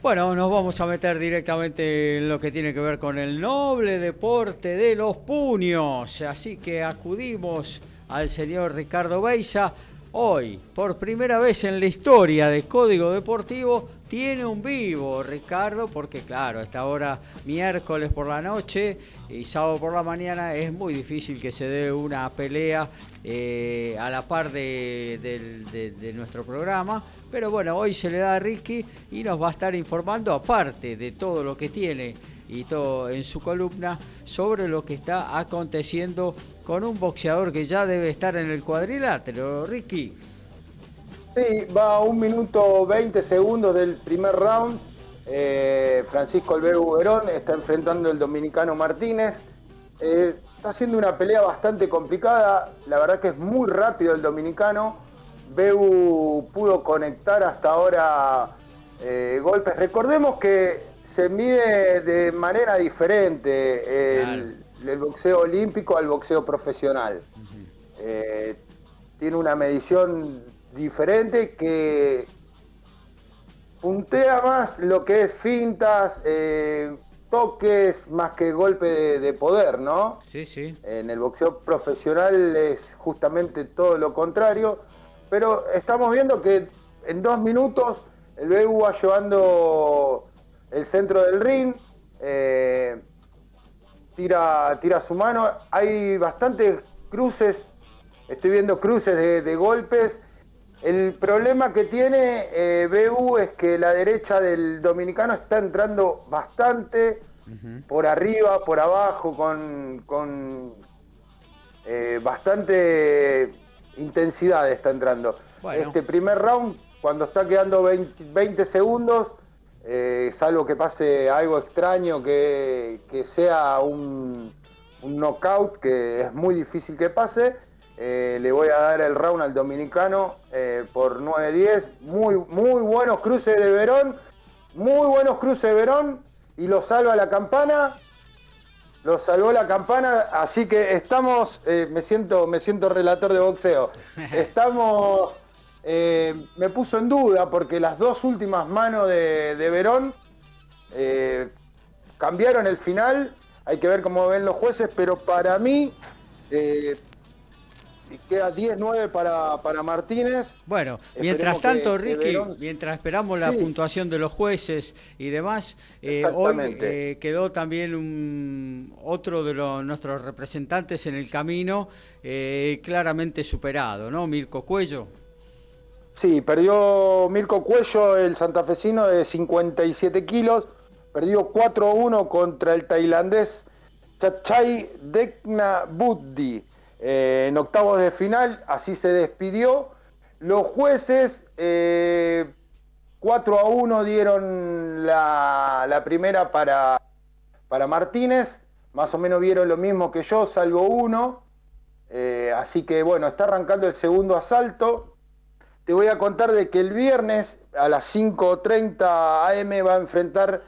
Bueno, nos vamos a meter directamente en lo que tiene que ver con el noble deporte de los puños. Así que acudimos al señor Ricardo Beiza. Hoy, por primera vez en la historia de Código Deportivo, tiene un vivo, Ricardo, porque claro, a esta hora miércoles por la noche y sábado por la mañana es muy difícil que se dé una pelea eh, a la par de, nuestro programa. Pero bueno, hoy se le da a Ricky y nos va a estar informando, aparte de todo lo que tiene y todo en su columna, sobre lo que está aconteciendo con un boxeador que ya debe estar en el cuadrilátero. Ricky. Sí, va a un minuto 20 segundos del primer round. Eh, Francisco Alberto Verón está enfrentando el dominicano Martínez. Eh, está haciendo una pelea bastante complicada. La verdad que es muy rápido el dominicano. Beu pudo conectar hasta ahora eh, golpes. Recordemos que se mide de manera diferente el, boxeo olímpico al boxeo profesional. tiene una medición diferente que puntea más lo que es fintas, eh, toques, más que golpe de, poder, ¿no? Sí, sí. En el boxeo profesional es justamente todo lo contrario, pero estamos viendo que en dos minutos el BU va llevando el centro del ring, eh, tira, tira su mano, hay bastantes cruces, estoy viendo cruces de golpes el problema que tiene eh, BU es que la derecha del dominicano está entrando bastante por arriba, por abajo, con, eh, bastante intensidad está entrando. Este primer round, cuando está quedando 20, segundos, eh, salvo que pase algo extraño, que, sea un, un knockout, que es muy difícil que pase, eh, le voy a dar el round al dominicano eh, por 9-10. Muy, muy buenos cruces de Verón. Muy buenos cruces de Verón. Y lo salva la campana. Lo salvó la campana. Así que estamos. Eh, me, siento, me siento relator de boxeo. Estamos. me puso en duda porque las dos últimas manos de, de Verón cambiaron el final. Hay que ver cómo ven los jueces. Pero para mí queda 10-9 para, para Martínez. Bueno, mientras tanto, Ricky, mientras esperamos la puntuación de los jueces y demás, eh, hoy eh, quedó también un, otro de los, nuestros representantes en el camino eh, claramente superado, ¿no? Mirko Cuello. Sí, perdió Mirko Cuello, el santafesino de 57 kilos, perdió 4-1 contra el tailandés Chachai Dekna Buddi. Eh, en octavos de final, así se despidió. Los jueces 4 eh, a 1 dieron la, primera para, para, Martínez, más o menos vieron lo mismo que yo, salvo uno. Eh, así que bueno, está arrancando el segundo asalto. Te voy a contar de que el viernes a las 5.30 am va a enfrentar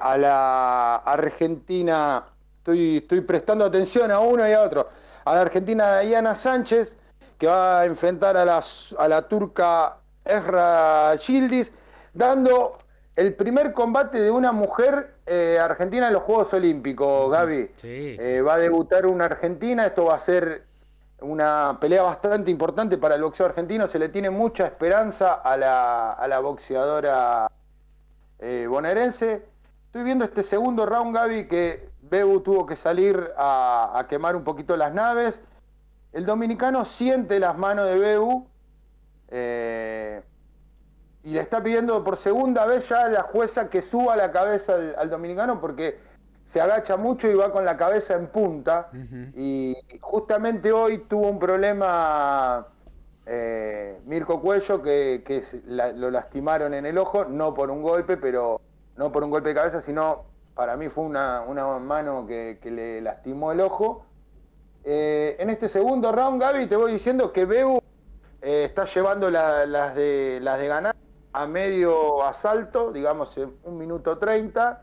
a la Argentina. Estoy prestando atención a uno y a otro a la argentina Diana Sánchez, que va a enfrentar a la, a la turca Esra Gildis, dando el primer combate de una mujer eh, argentina en los Juegos Olímpicos, Gaby. Sí. Eh, va a debutar una argentina, esto va a ser una pelea bastante importante para el boxeo argentino, se le tiene mucha esperanza a la, a la boxeadora eh, bonaerense. Estoy viendo este segundo round, Gaby, que Bebu tuvo que salir a, a quemar un poquito las naves. El dominicano siente las manos de Bebu eh, y le está pidiendo por segunda vez ya a la jueza que suba la cabeza al, al dominicano porque se agacha mucho y va con la cabeza en punta. Y justamente hoy tuvo un problema eh, Mirko Cuello que, que se- la- lo lastimaron en el ojo, no por un golpe, pero no por un golpe de cabeza, sino para mí fue una, una mano que, que le lastimó el ojo. Eh, en este segundo round, Gaby, te voy diciendo que Bebu eh, está llevando la- las, de, las de ganar a medio asalto, digamos en un minuto 30.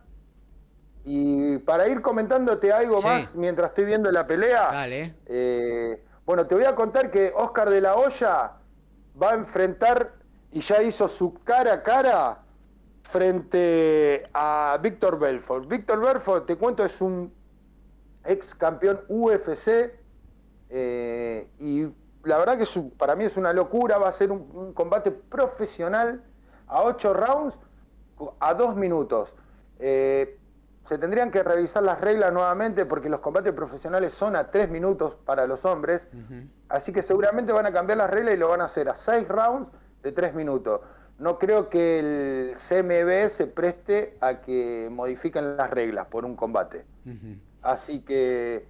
Y para ir comentándote algo Sí. más mientras estoy viendo la pelea, Dale. eh, bueno, te voy a contar que Oscar de la Hoya va a enfrentar y ya hizo su cara a cara frente a Víctor Belfort. Víctor Belfort, te cuento, es un ex campeón UFC eh, y la verdad que para mí es una locura, va a ser un, un combate profesional a 8 rounds a 2 minutos. Eh, se tendrían que revisar las reglas nuevamente porque los combates profesionales son a 3 minutos para los hombres, así que seguramente van a cambiar las reglas y lo van a hacer a 6 rounds de 3 minutos. No creo que el CMB se preste a que modifiquen las reglas por un combate. Así que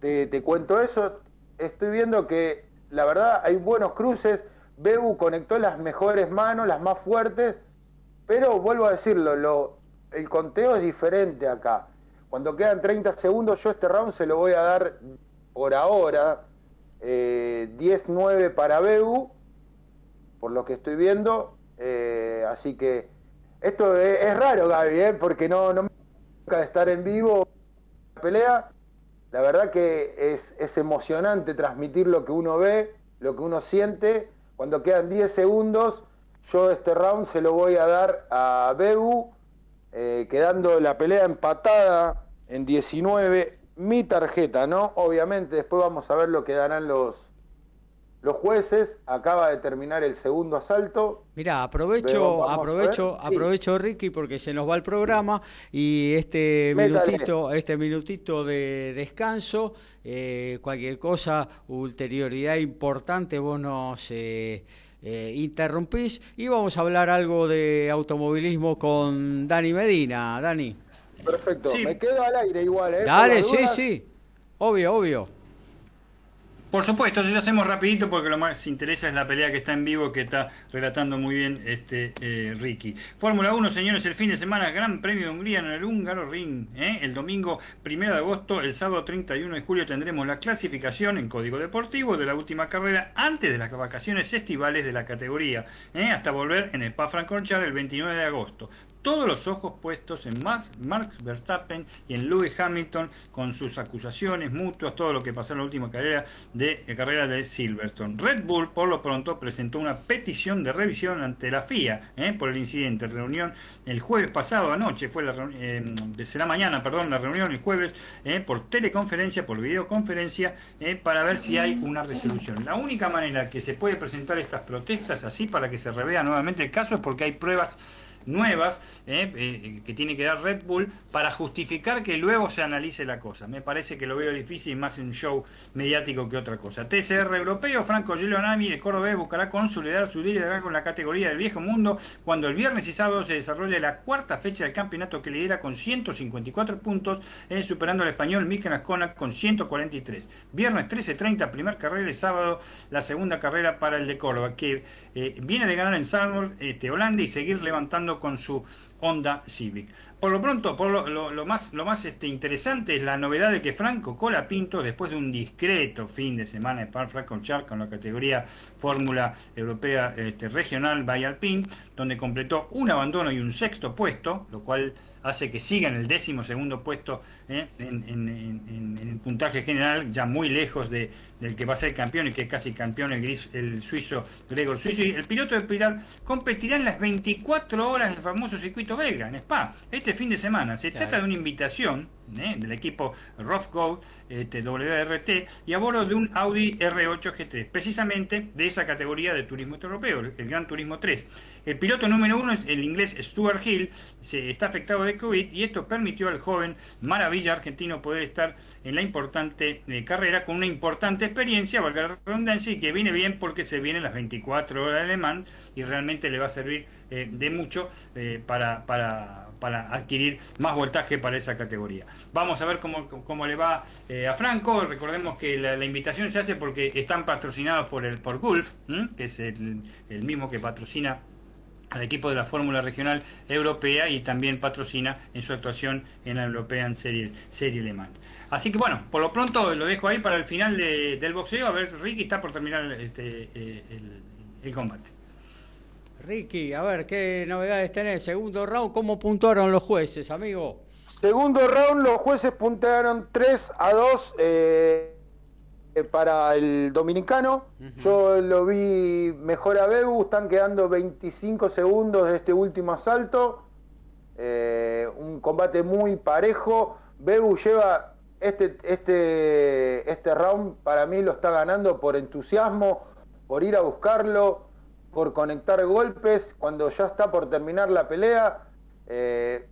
te, te cuento eso. Estoy viendo que la verdad hay buenos cruces. Bebu conectó las mejores manos, las más fuertes, pero vuelvo a decirlo, lo, el conteo es diferente acá. Cuando quedan 30 segundos, yo este round se lo voy a dar por ahora. eh, 10-9 para Bebu, por lo que estoy viendo. Eh, así que esto es, raro, Gaby, ¿eh? porque no, no me toca estar en vivo la pelea. La verdad que es, es emocionante transmitir lo que uno ve, lo que uno siente. Cuando quedan 10 segundos, yo este round se lo voy a dar a Bebu, eh, quedando la pelea empatada en 19. Mi tarjeta, ¿no? Obviamente, después vamos a ver lo que darán los, los jueces. Acaba de terminar el segundo asalto. Mira, Veo, aprovecho, aprovecho. Sí. aprovecho Ricky porque se nos va el programa y este Métale. minutito, este minutito de descanso, eh, cualquier cosa, ulterioridad importante, vos nos eh, eh, interrumpís y vamos a hablar algo de automovilismo con Dani Medina. Dani. Perfecto. Sí. Me quedo al aire igual, ¿eh? Dale, sí, dudas. sí. Obvio, obvio. Por supuesto, si lo hacemos rapidito porque lo más interesa es la pelea que está en vivo que está relatando muy bien este eh, Ricky. Fórmula 1, señores, el fin de semana, Gran Premio de Hungría en el Húngaro Ring. ¿eh? El domingo 1 de agosto, el sábado 31 de julio tendremos la clasificación en código deportivo de la última carrera antes de las vacaciones estivales de la categoría, ¿eh? hasta volver en Spa-Francorchamps el 29 de agosto. Todos los ojos puestos en Max, Verstappen y en Lewis Hamilton con sus acusaciones mutuas, todo lo que pasó en la última carrera de eh, carrera de Silverstone. Red Bull por lo pronto presentó una petición de revisión ante la FIA eh, por el incidente. Reunión el jueves pasado anoche fue la eh, será mañana, perdón, la reunión el jueves eh, por teleconferencia, por videoconferencia eh, para ver si hay una resolución. La única manera que se puede presentar estas protestas así para que se revea nuevamente el caso es porque hay pruebas nuevas eh, eh, que tiene que dar Red Bull para justificar que luego se analice la cosa. Me parece que lo veo difícil más en un show mediático que otra cosa. TCR europeo, Franco Giulianami, el cordobés buscará consolidar su liderazgo con la categoría del viejo mundo cuando el viernes y sábado se desarrolle la cuarta fecha del campeonato que lidera con 154 puntos, eh, superando al español Mikel Ascona con 143. Viernes 13.30, primer carrera y sábado la segunda carrera para el de Córdoba, que viene de ganar en Salmon, este, Holanda y seguir levantando con su Honda Civic. Por lo pronto, por lo, más, este, interesante es la novedad de que Franco Colapinto, después de un discreto fin de semana Par Char con la categoría Fórmula Europea este, Regional by donde completó un abandono y un sexto puesto, lo cual hace que siga en el décimo segundo puesto ¿eh? en, el puntaje general, ya muy lejos de, del que va a ser campeón y que es casi campeón el, gris, el suizo Gregor Suizo. Y el piloto de Pilar competirá en las 24 horas del famoso circuito belga, en Spa, este fin de semana. Se trata de una invitación ¿eh? del equipo Rough Gold este, WRT y a bordo de un Audi R8 GT, precisamente de esa categoría de turismo europeo, el Gran Turismo 3. El piloto número uno es el inglés Stuart Hill, se está afectado de COVID y esto permitió al joven maravilla argentino poder estar en la importante eh, carrera con una importante experiencia, valga la redundancia, y que viene bien porque se vienen las 24 horas de alemán y realmente le va a servir eh, de mucho eh, para, para, para, adquirir más voltaje para esa categoría. Vamos a ver cómo, cómo le va a Franco. Recordemos que la, invitación se hace porque están patrocinados por el por Gulf, que es el, el mismo que patrocina al equipo de la Fórmula Regional Europea y también patrocina en su actuación en la European Serie, Serie Le Mans. Así que bueno, por lo pronto lo dejo ahí para el final del boxeo. A ver, Ricky está por terminar este, eh, el, combate. Ricky, a ver, ¿qué novedades tenés? Segundo round, ¿cómo puntuaron los jueces, amigo? Segundo round, los jueces puntuaron 3 a 2. Eh, eh, para el dominicano. Yo lo vi mejor a Bebu, están quedando 25 segundos de este último asalto. Eh, un combate muy parejo. Bebu lleva este, este, este round, para mí lo está ganando por entusiasmo, por ir a buscarlo, por conectar golpes. Cuando ya está por terminar la pelea, eh,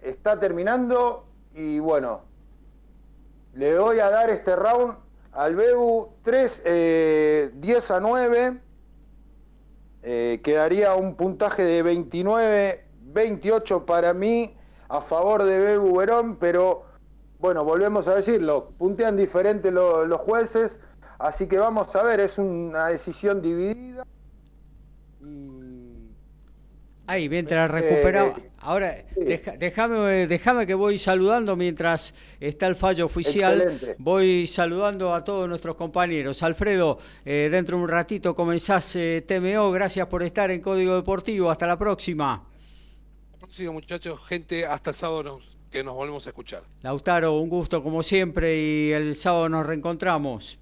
está terminando y bueno, le voy a dar este round Albebu 3, 10 eh, a 9. Eh, quedaría un puntaje de 29, 28 para mí a favor de Bebu Verón, pero bueno, volvemos a decirlo, puntean diferente los jueces, así que vamos a ver, es una decisión dividida. Ahí, mientras recuperamos. Ahora, déjame, déjame que voy saludando mientras está el fallo oficial. Voy saludando a todos nuestros compañeros. Alfredo, eh, dentro de un ratito comenzás eh, TMO. Gracias por estar en Código Deportivo. Hasta la próxima. próximo, muchachos. Gente, hasta el sábado que nos volvemos a escuchar. Lautaro, un gusto como siempre y el sábado nos reencontramos.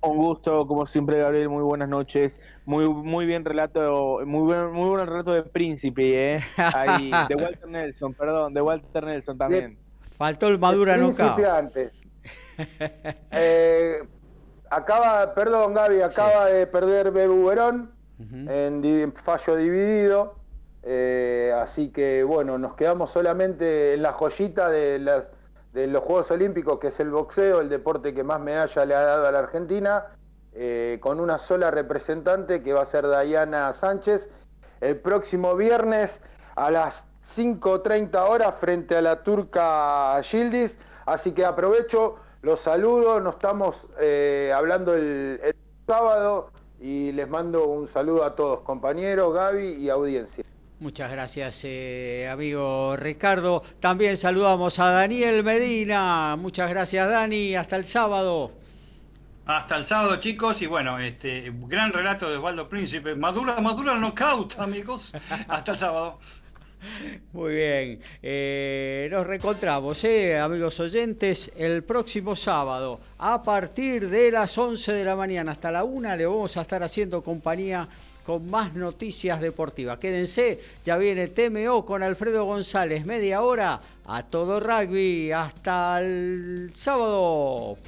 Un gusto, como siempre, Gabriel. Muy buenas noches. Muy muy bien relato, muy buen, muy buen relato de Príncipe, ¿eh? Ahí, de Walter Nelson, perdón, de Walter Nelson también. Faltó el Madura nunca. antes. eh, acaba, perdón, Gaby, acaba de perder Bebu Verón en fallo dividido. Eh, así que, bueno, nos quedamos solamente en la joyita de las de los Juegos Olímpicos, que es el boxeo, el deporte que más medalla le ha dado a la Argentina, eh, con una sola representante que va a ser Dayana Sánchez, el próximo viernes a las 5.30 horas frente a la turca Gildis. Así que aprovecho, los saludo, nos estamos eh, hablando el, el sábado y les mando un saludo a todos, compañeros, Gaby y audiencia. Muchas gracias, eh, amigo Ricardo. También saludamos a Daniel Medina. Muchas gracias, Dani. Hasta el sábado. Hasta el sábado, chicos. Y bueno, este gran relato de Osvaldo Príncipe. Madura, madura el knockout, amigos. Hasta el sábado. Muy bien. Eh, nos reencontramos, eh, amigos oyentes, el próximo sábado a partir de las 11 de la mañana hasta la 1 le vamos a estar haciendo compañía con más noticias deportivas. Quédense, ya viene TMO con Alfredo González, media hora a todo rugby. Hasta el sábado.